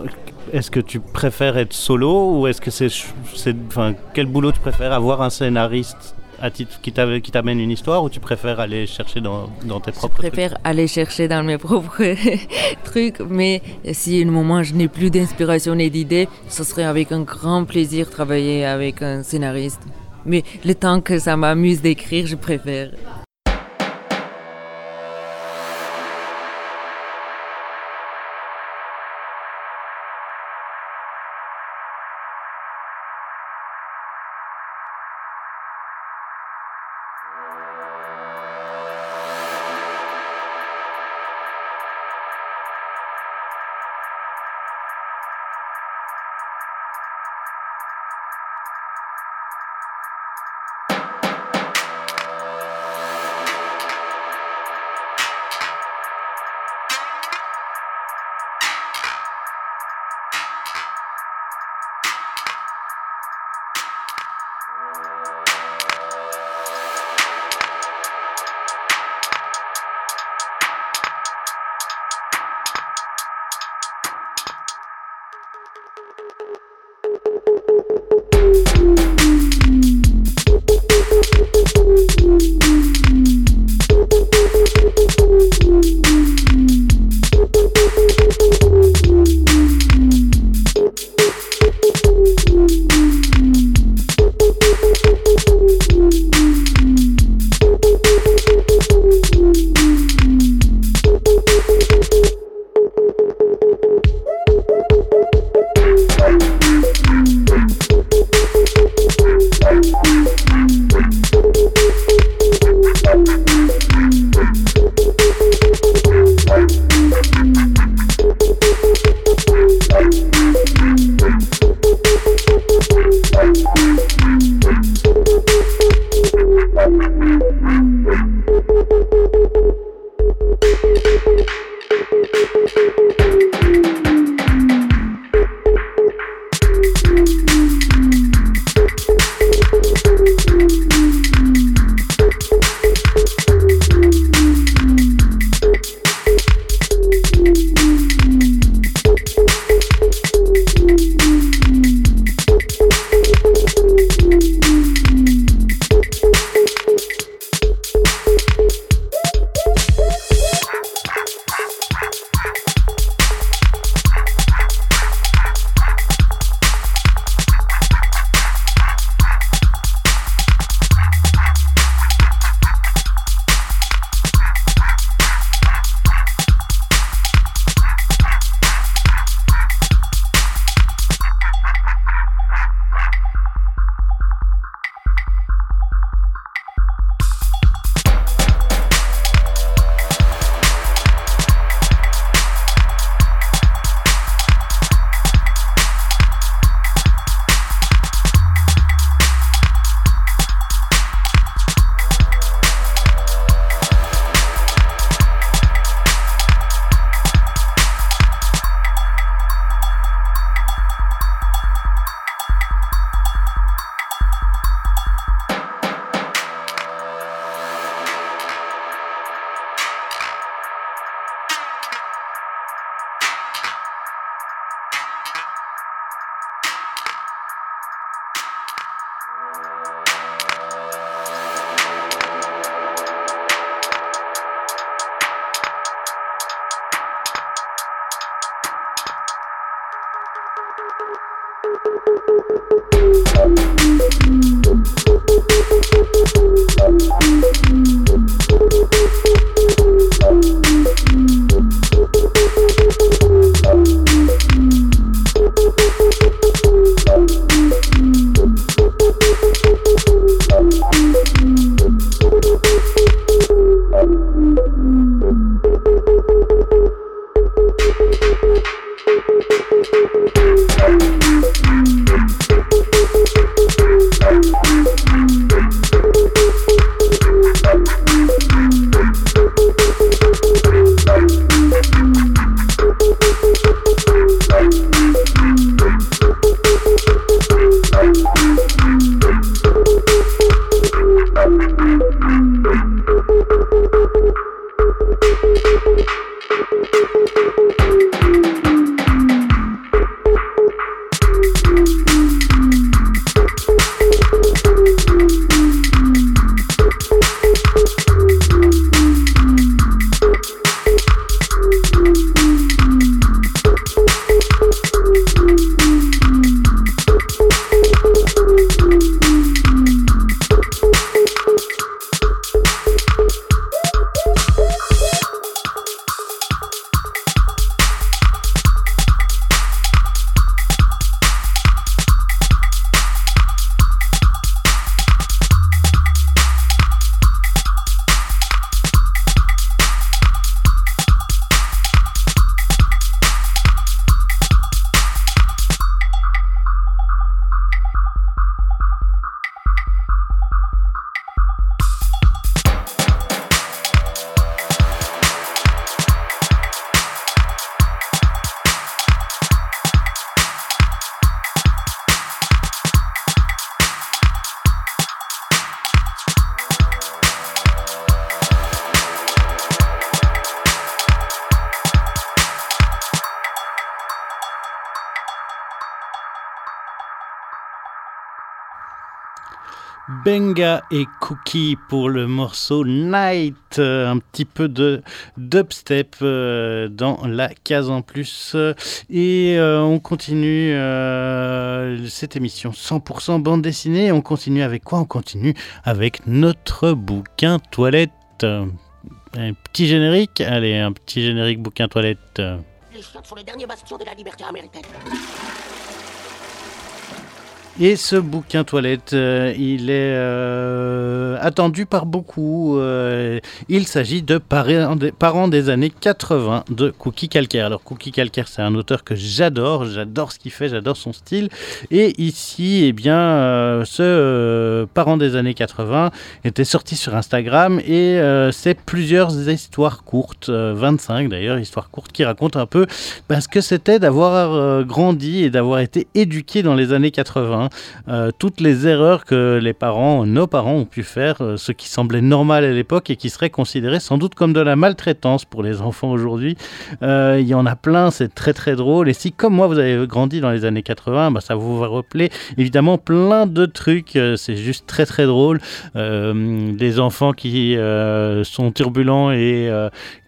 Speaker 3: est-ce que tu préfères être solo ou est-ce que c'est, c'est, enfin, quel boulot tu préfères avoir un scénariste à titre qui qui t'amène une histoire ou tu préfères aller chercher dans, dans tes
Speaker 6: Je
Speaker 3: propres trucs?
Speaker 6: préfère aller chercher dans mes propres trucs, mais si à un moment je n'ai plus d'inspiration et d'idées, ce serait avec un grand plaisir travailler avec un scénariste. Mais le temps que ça m'amuse d'écrire, je préfère.
Speaker 3: Benga et Cookie pour le morceau Night, euh, un petit peu de dubstep euh, dans la case en plus. Et euh, on continue cette émission 100% bande dessinée. On continue avec quoi? On continue avec notre bouquin toilette. Un petit générique? Allez, un petit générique bouquin toilette. Et ce bouquin toilette, euh, il est euh, attendu par beaucoup. Euh, il s'agit de Parents des années 80 de Cookie Calcaire. Alors Cookie Calcaire, c'est un auteur que j'adore, j'adore ce qu'il fait, j'adore son style. Et ici, eh bien, ce Parents des années 80 était sorti sur Instagram et c'est plusieurs histoires courtes, 25 d'ailleurs, histoires courtes qui racontent un peu ben, ce que c'était d'avoir grandi et d'avoir été éduqué dans les années 80. Hein. Euh, toutes les erreurs que les parents, nos parents ont pu faire, euh, ce qui semblait normal à l'époque et qui serait considéré sans doute comme de la maltraitance pour les enfants aujourd'hui. Euh, il y en a plein, c'est très très drôle. Et si comme moi vous avez grandi dans les années 80, bah, ça vous va rappeler évidemment plein de trucs. c'est juste très très drôle. des enfants qui sont turbulents et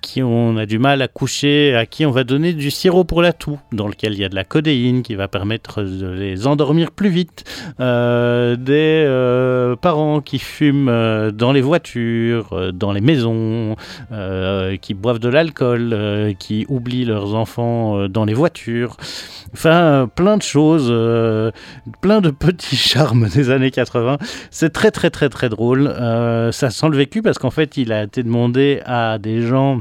Speaker 3: qui on a du mal à coucher, à qui on va donner du sirop pour la toux, dans lequel il y a de la codéine qui va permettre de les endormir plus vite. Euh, des euh, parents qui fument euh, dans les voitures, dans les maisons, qui boivent de l'alcool, qui oublient leurs enfants dans les voitures. Enfin, plein de choses, plein de petits charmes des années 80. C'est très très très très drôle. ça sent le vécu parce qu'en fait, il a été demandé à des gens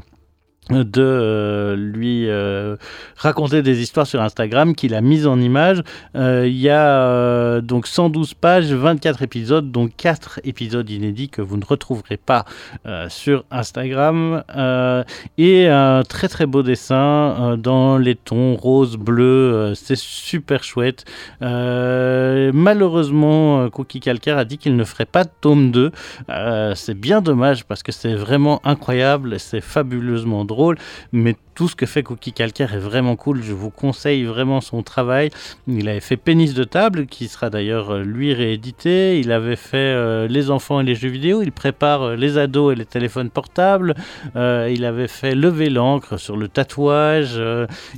Speaker 3: de euh, lui euh, raconter des histoires sur Instagram qu'il a mises en image. Euh, il y a donc 112 pages, 24 épisodes, donc 4 épisodes inédits que vous ne retrouverez pas sur Instagram. et un très très beau dessin dans les tons rose, bleu, c'est super chouette. malheureusement, Cookie Calcaire a dit qu'il ne ferait pas de tome 2. c'est bien dommage parce que c'est vraiment incroyable, c'est fabuleusement drôle mais tout ce que fait Cookie Calcaire est vraiment cool. Je vous conseille vraiment son travail. Il avait fait Pénis de table, qui sera d'ailleurs euh, lui réédité. Il avait fait euh, Les enfants et les jeux vidéo. Il prépare euh, les ados et les téléphones portables. il avait fait Lever l'encre sur le tatouage.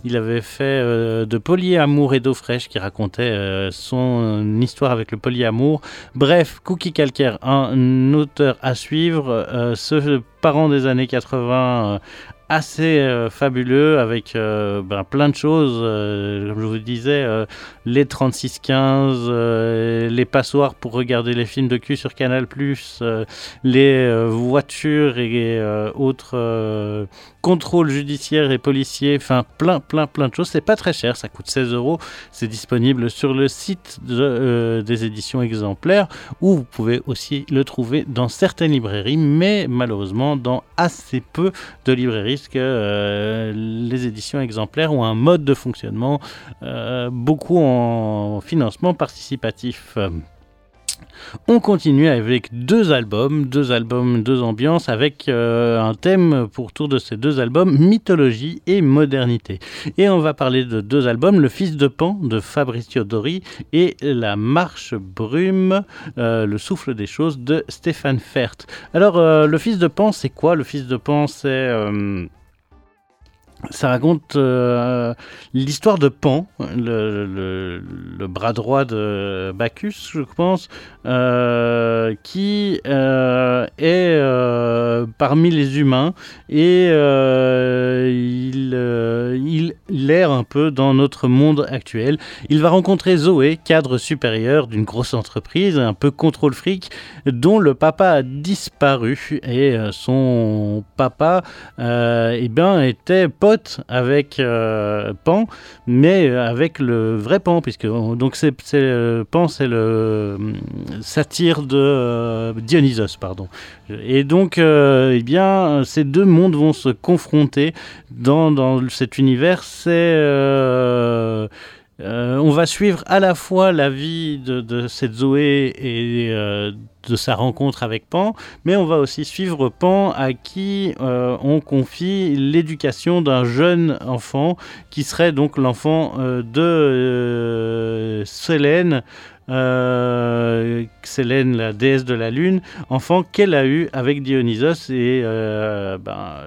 Speaker 3: il avait fait de polyamour et d'eau fraîche, qui racontait son histoire avec le polyamour. Bref, Cookie Calcaire, un auteur à suivre. ce parent des années 80 assez euh, avec euh, ben, plein de choses, euh, comme je vous disais, les 3615, les passoires pour regarder les films de cul sur Canal+, les voitures et autres contrôles judiciaires et policiers, enfin plein plein plein de choses. C'est pas très cher, ça coûte 16 euros. C'est disponible sur le site des éditions exemplaires où vous pouvez aussi le trouver dans certaines librairies, mais malheureusement dans assez peu de librairies que euh, les éditions exemplaires ont un mode de fonctionnement euh, beaucoup en financement participatif. On continue avec deux albums, deux albums, deux ambiances, avec euh, un thème pour tour de ces deux albums, mythologie et modernité. Et on va parler de deux albums, Le Fils de Pan de Fabrizio Dori et La Marche Brume, Le Souffle des Choses de Stéphane Fert. Alors, Le Fils de Pan, c'est quoi? Le Fils de Pan, c'est ça raconte euh, l'histoire de Pan, le, bras droit de Bacchus, je pense, euh, qui euh, est parmi les humains et il, il erre un peu dans notre monde actuel. Il va rencontrer Zoé, cadre supérieur d'une grosse entreprise, un peu contrôle fric, dont le papa a disparu et son papa eh ben, était avec euh, Pan, mais avec le vrai Pan, puisque donc c'est euh, Pan, c'est le euh, satire de Dionysos, pardon. Et donc, eh bien, ces deux mondes vont se confronter dans, dans cet univers. C'est euh, on va suivre à la fois la vie de, cette Zoé et euh, de sa rencontre avec Pan, mais on va aussi suivre Pan à qui euh, on confie l'éducation d'un jeune enfant qui serait donc l'enfant de Selène, euh, Xélène, la déesse de la lune, enfant qu'elle a eu avec Dionysos et ben,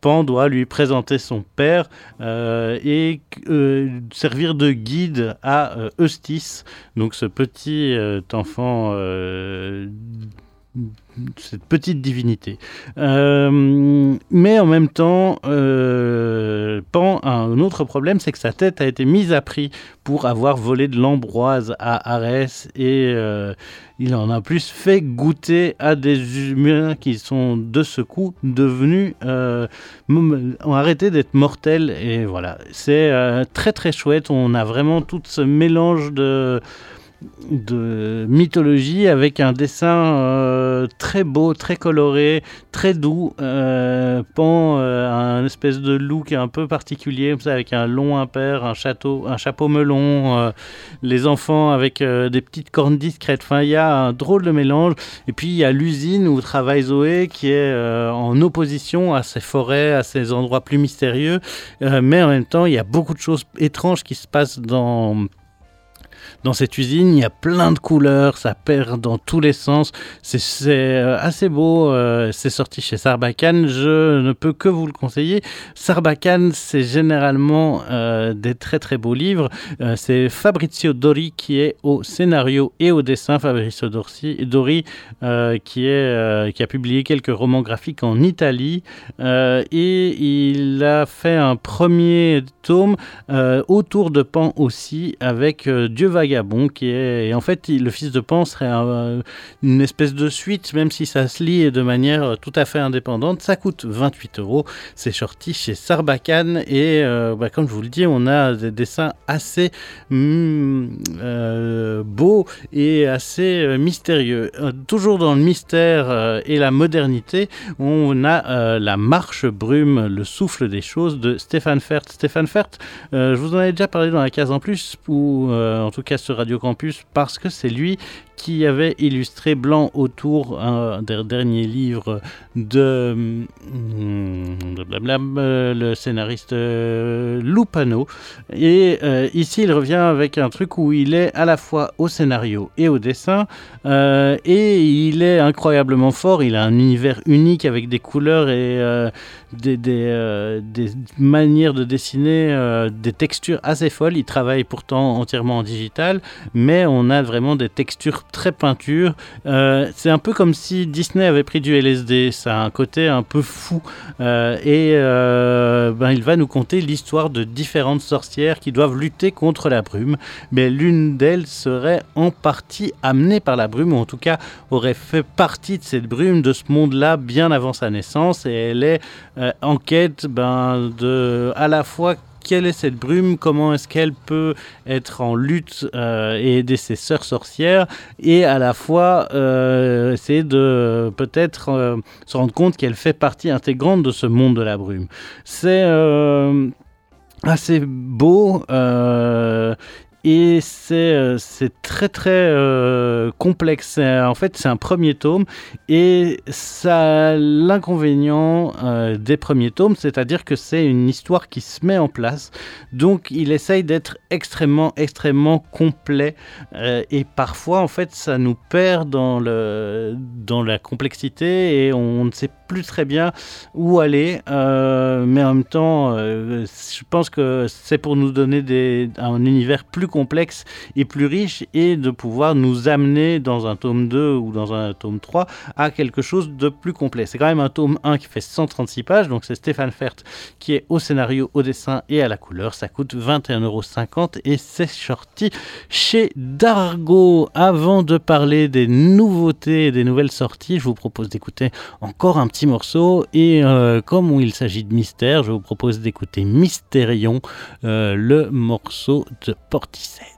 Speaker 3: Pan doit lui présenter son père euh, et euh, servir de guide à Eustis, donc ce petit euh, enfant cette petite divinité. Euh, mais en même temps, euh, Pan a un autre problème, c'est que sa tête a été mise à prix pour avoir volé de l'ambroise à Arès et euh, il en a plus fait goûter à des humains qui sont de ce coup devenus euh, ont arrêté d'être mortels et voilà c'est très très chouette on a vraiment tout ce mélange de de mythologie avec un dessin euh, très beau, très coloré, très doux. Euh, Pan euh, un espèce de look un peu particulier, comme ça, avec un long impair, un, un chapeau melon, euh, les enfants avec des petites cornes discrètes. Enfin, il y a un drôle de mélange. Et puis, il y a l'usine où travaille Zoé qui est en opposition à ces forêts, à ces endroits plus mystérieux. Mais en même temps, il y a beaucoup de choses étranges qui se passent dans dans cette usine, il y a plein de couleurs, ça perd dans tous les sens. C'est- euh, assez beau, euh, c'est sorti chez Sarbacane, je ne peux que vous le conseiller. Sarbacane, c'est généralement euh, des très très beaux livres. C'est Fabrizio Dori qui est au scénario et au dessin. Fabrizio Dori qui, a publié quelques romans graphiques en Italie et il a fait un premier tome autour de Pan aussi avec Dieu vagabond qui est en fait le fils de Pan serait un- une espèce de suite même si ça se lit de manière euh, tout à fait indépendante. Ça coûte 28 euros. C'est sorti chez Sarbacane et euh, bah, comme je vous le dis on a des dessins assez mm, euh, beaux et assez euh, mystérieux. Euh, toujours dans le mystère euh, et la modernité on a euh, la marche brume le souffle des choses de Stéphane Fert. Stéphane Fert euh, je vous en avais déjà parlé dans la case en plus, ou euh, en tout cas sur Radio Campus, parce que c'est lui qui avait illustré Blanc autour, un des derniers livres de, hum, de blablabla, euh, le scénariste euh, Lupano. Et euh, ici, il revient avec un truc où il est à la fois au scénario et au dessin, et il est incroyablement fort. Il a un univers unique avec des couleurs et des, des, des manières de dessiner, des textures assez folles. Il travaille pourtant entièrement en digital, mais on a vraiment des textures très peinture. Euh, c'est un peu comme si Disney avait pris du LSD. Ça a un côté un peu fou. Euh, et euh, ben, il va nous conter l'histoire de différentes sorcières qui doivent lutter contre la brume. Mais l'une d'elles serait en partie amenée par la brume, ou en tout cas aurait fait partie de cette brume, de ce monde-là, bien avant sa naissance. Et elle est en quête ben, de à la fois quelle est cette brume, comment est-ce qu'elle peut être en lutte euh, et aider ses sœurs sorcières, et à la fois euh, essayer de peut-être euh, se rendre compte qu'elle fait partie intégrante de ce monde de la brume. C'est assez beau. Et c'est euh, c'est très très euh, complexe. En fait, c'est un premier tome et ça l'inconvénient euh, des premiers tomes, c'est-à-dire que c'est une histoire qui se met en place. Donc, il essaye d'être extrêmement extrêmement complet et parfois, en fait, ça nous perd dans le dans la complexité et on ne sait plus très bien où aller. mais en même temps, je pense que c'est pour nous donner un univers plus complexe et plus riche et de pouvoir nous amener dans un tome 2 ou dans un tome 3 à quelque chose de plus complet. C'est quand même un tome 1 qui fait 136 pages, donc c'est Stéphane Fert qui est au scénario, au dessin et à la couleur. Ça coûte 21,50€ et c'est sorti chez Dargo. Avant de parler des nouveautés et des nouvelles sorties, je vous propose d'écouter encore un petit morceau et euh, comme il s'agit de mystère, je vous propose d'écouter Mystérion, euh, le morceau de Portishead.
Speaker 7: she said.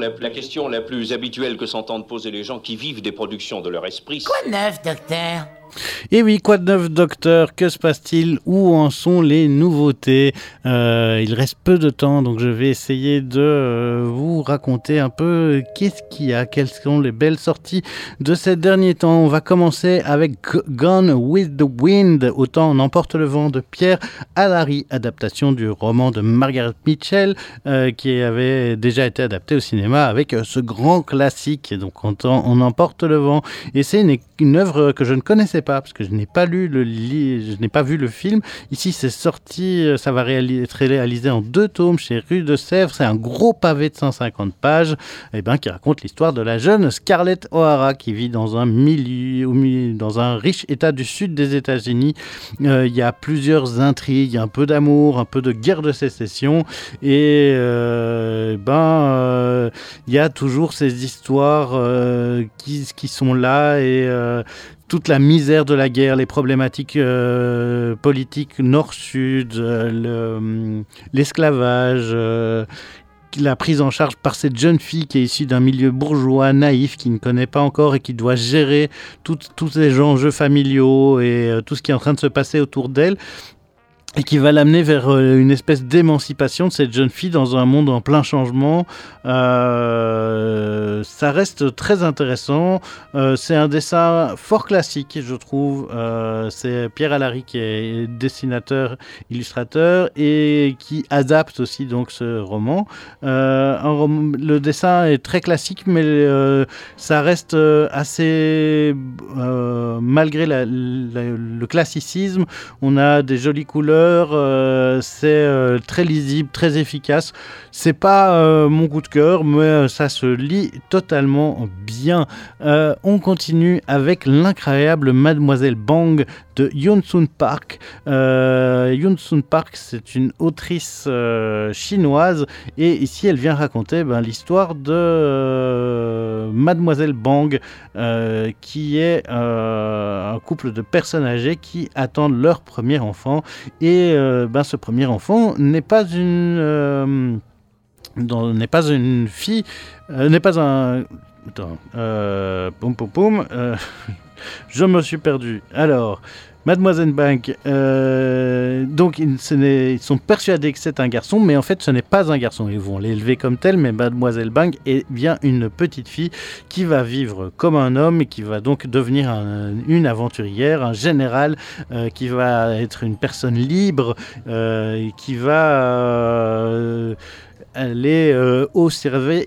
Speaker 7: La, question la plus habituelle que s'entendent poser les gens qui vivent des productions de leur esprit.
Speaker 8: Quoi neuf, docteur?
Speaker 3: Et oui, quoi de neuf, docteur? Que se passe-t-il? Où en sont les nouveautés? Euh, Il reste peu de temps, donc je vais essayer de euh, vous raconter un peu qu'est-ce qu'il y a, quelles sont les belles sorties de ces derniers temps. On va commencer avec Gone with the Wind, Autant on emporte le vent de Pierre Allary, adaptation du roman de Margaret Mitchell, euh, qui avait déjà été adapté au cinéma avec euh, ce grand classique. Donc on, on emporte le vent. Et c'est une, une œuvre que je ne connaissais pas, parce que je n'ai pas lu le li- je n'ai pas vu le film. Ici, c'est sorti, euh, ça va être réalisé en deux tomes chez Rue de Sèvres. C'est un gros pavé de 150 pages, et ben, qui raconte l'histoire de la jeune Scarlett O'Hara qui vit dans un milieu, dans un riche état du sud des États-Unis. Euh, Il y a plusieurs intrigues, un peu d'amour, un peu de guerre de sécession, et euh, ben, il y a toujours ces histoires qui, qui sont là et toute la misère de la guerre, les problématiques euh, politiques nord-sud, euh, hum, l'esclavage, euh, la prise en charge par cette jeune fille qui est issue d'un milieu bourgeois naïf, qui ne connaît pas encore et qui doit gérer tous ces enjeux familiaux et tout ce qui est en train de se passer autour d'elle et qui va l'amener vers euh, une espèce d'émancipation de cette jeune fille dans un monde en plein changement. Euh, ça reste très intéressant. Euh, c'est un dessin fort classique, je trouve. C'est Pierre Allary qui est dessinateur, illustrateur et qui adapte aussi donc ce roman. Le dessin est très classique, mais ça reste assez, malgré le classicisme, on a des jolies couleurs, euh, c'est euh, très lisible, très efficace. C'est pas euh, mon coup de cœur, mais ça se lit totalement bien. On continue avec l'incroyable Mademoiselle Bang de Yoon Sun Park. Euh, Yoon Sun Park, c'est une autrice chinoise et ici elle vient raconter ben, l'histoire de Mademoiselle Bang, qui est un couple de personnes âgées qui attendent leur premier enfant. Euh, ben, ce premier enfant n'est pas une euh, n'est pas une fille, euh, n'est pas un. Attends, poum poum poum, je me suis perdu. Alors, Mademoiselle Bank, euh, donc ils, sont persuadés que c'est un garçon, mais en fait ce n'est pas un garçon. Ils vont l'élever comme tel, mais Mademoiselle Bank est bien une petite fille qui va vivre comme un homme et qui va donc devenir un- une aventurière, un général euh, qui va être une personne libre, euh, qui va euh, aller euh, au,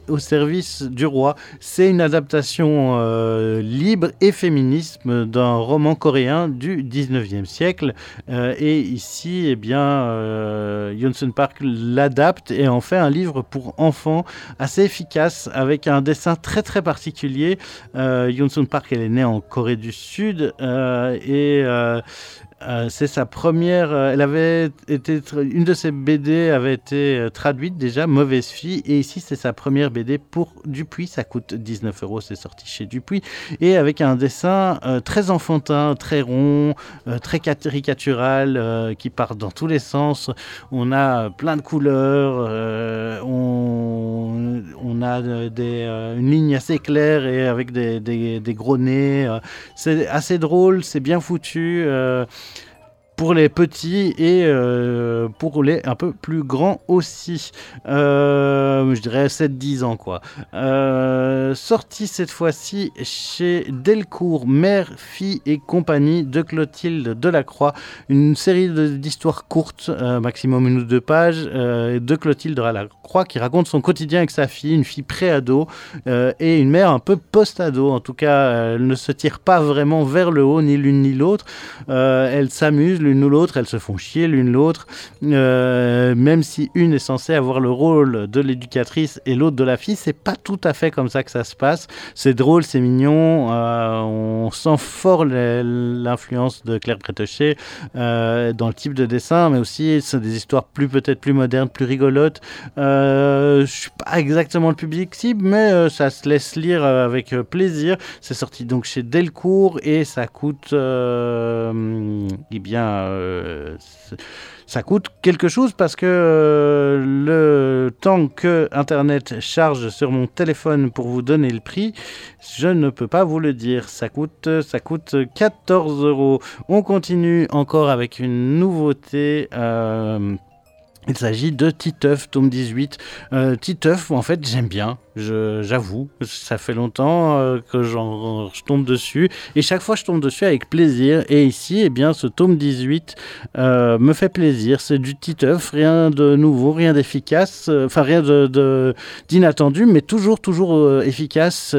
Speaker 3: au service du roi. C'est une adaptation euh, libre et féminisme d'un roman coréen du 19e siècle. Euh, et ici, eh bien, Yonsun Park l'adapte et en fait un livre pour enfants assez efficace avec un dessin très très particulier. Yonsun Park, elle est née en Corée du Sud et euh, c'est sa première. euh, elle avait été une de ses BD avait été euh, traduite déjà, Mauvaise fille, et ici c'est sa première BD pour Dupuis. Ça coûte 19 euros, c'est sorti chez Dupuis, et avec un dessin très enfantin, très rond, très caricatural, qui part dans tous les sens. On a plein de couleurs, on, a des, une ligne assez claire et avec des, gros nez. c'est assez drôle, c'est bien foutu. Pour les petits et euh, pour les un peu plus grands aussi. Euh, je dirais 7-10 ans quoi. Euh, sorti cette fois-ci chez Delcourt, Mère, Fille et compagnie de Clotilde Delacroix. Une série d'histoires courtes, maximum une ou deux pages, de Clotilde Delacroix qui raconte son quotidien avec sa fille, une fille pré-ado et une mère un peu post-ado. En tout cas, elle ne se tire pas vraiment vers le haut, ni l'une ni l'autre. Elles s'amusent l'une ou l'autre, elles se font chier l'une l'autre, Euh, même si une est censée avoir le rôle de l'éducatrice et l'autre de la fille, c'est pas tout à fait comme ça que ça se passe. C'est drôle, c'est mignon, euh, on sent fort l'influence de Claire Bretéché euh, dans le type de dessin, mais aussi c'est des histoires plus peut-être plus modernes, plus rigolotes. Je suis pas exactement le public cible, mais ça se laisse lire avec plaisir. C'est sorti donc chez Delcourt et ça coûte eh bien ben ça coûte quelque chose parce que euh, le temps que Internet charge sur mon téléphone pour vous donner le prix, je ne peux pas vous le dire. Ça coûte, ça coûte 14 euros. On continue encore avec une nouveauté. Euh, il s'agit de Titeuf, tome 18. Euh, Titeuf, en fait, j'aime bien j'avoue. Ça fait longtemps euh, que je tombe dessus. Et chaque fois, je tombe dessus avec plaisir. Et ici, eh bien, ce tome 18 euh, me fait plaisir. C'est du titeuf, rien de nouveau, rien d'efficace. Enfin, rien d'inattendu, mais toujours, toujours efficace.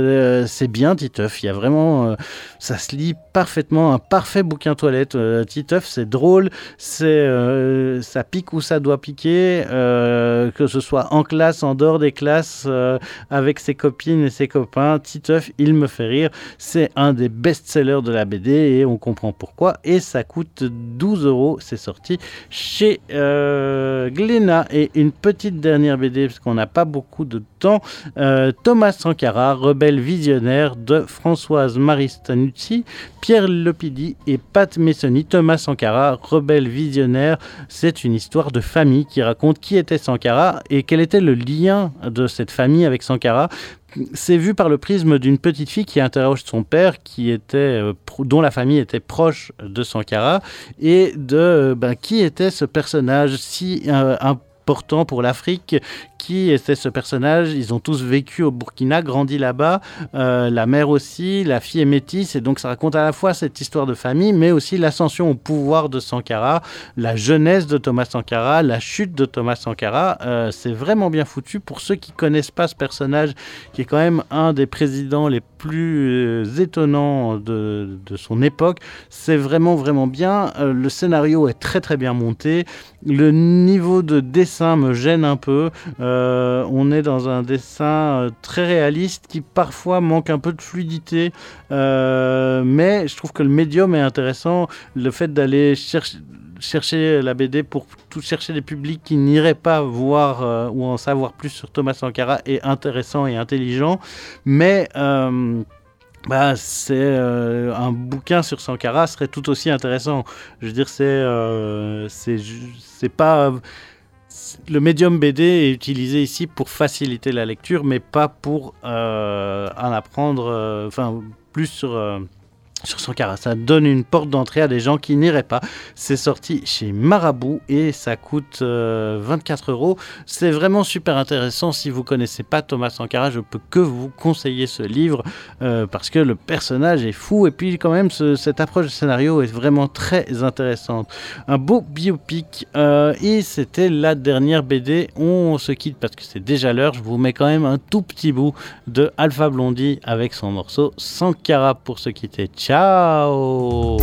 Speaker 3: c'est bien, titeuf. Il y a vraiment... ça se lit parfaitement. Un parfait bouquin toilette. titeuf, c'est drôle. C'est, ça pique où ça doit piquer. que ce soit en classe, en dehors des classes avec ses copines et ses copains. Titeuf, il me fait rire. C'est un des best-sellers de la BD et on comprend pourquoi. Et ça coûte 12 euros. C'est sorti chez euh, Glénat. Et une petite dernière BD, parce qu'on n'a pas beaucoup de temps. Euh, Thomas Sankara, rebelle visionnaire de Françoise Maristanucci, Pierre Lepidi et Pat Messoni. Thomas Sankara, rebelle visionnaire, c'est une histoire de famille qui raconte qui était Sankara et quel était le lien de cette famille avec Sankara c'est vu par le prisme d'une petite fille qui interroge son père, qui était, euh, dont la famille était proche de Sankara, et de ben, qui était ce personnage si euh, important pour l'Afrique qui était ce personnage. Ils ont tous vécu au Burkina, grandi là-bas. Euh, la mère aussi, la fille est métisse. Et donc, ça raconte à la fois cette histoire de famille, mais aussi l'ascension au pouvoir de Sankara, la jeunesse de Thomas Sankara, la chute de Thomas Sankara. Euh, c'est vraiment bien foutu. Pour ceux qui connaissent pas ce personnage, qui est quand même un des présidents les plus euh, étonnants de, de, son époque, c'est vraiment, vraiment bien. le scénario est très, très bien monté. Le niveau de dessin me gêne un peu. On est dans un dessin euh, très réaliste qui parfois manque un peu de fluidité, euh, mais je trouve que le médium est intéressant. Le fait d'aller chercher la BD pour tout chercher des publics qui n'iraient pas voir ou en savoir plus sur Thomas Sankara est intéressant et intelligent, mais bah, c'est un bouquin sur Sankara serait tout aussi intéressant. Je veux dire, c'est c'est pas le médium BD est utilisé ici pour faciliter la lecture, mais pas pour euh, en apprendre, euh, enfin, plus sur euh, sur Sankara. Ça donne une porte d'entrée à des gens qui n'iraient pas. C'est sorti chez Marabout et ça coûte 24 euh, euros. C'est vraiment super intéressant. Si vous connaissez pas Thomas Sankara, je peux que vous conseiller ce livre euh, parce que le personnage est fou et puis quand même cette approche de scénario est vraiment très intéressante. Un beau biopic euh, et c'était la dernière BD. On se quitte parce que c'est déjà l'heure. Je vous mets quand même un tout petit bout de Alpha Blondie avec son morceau Sankara pour se quitter. Ciao Chao.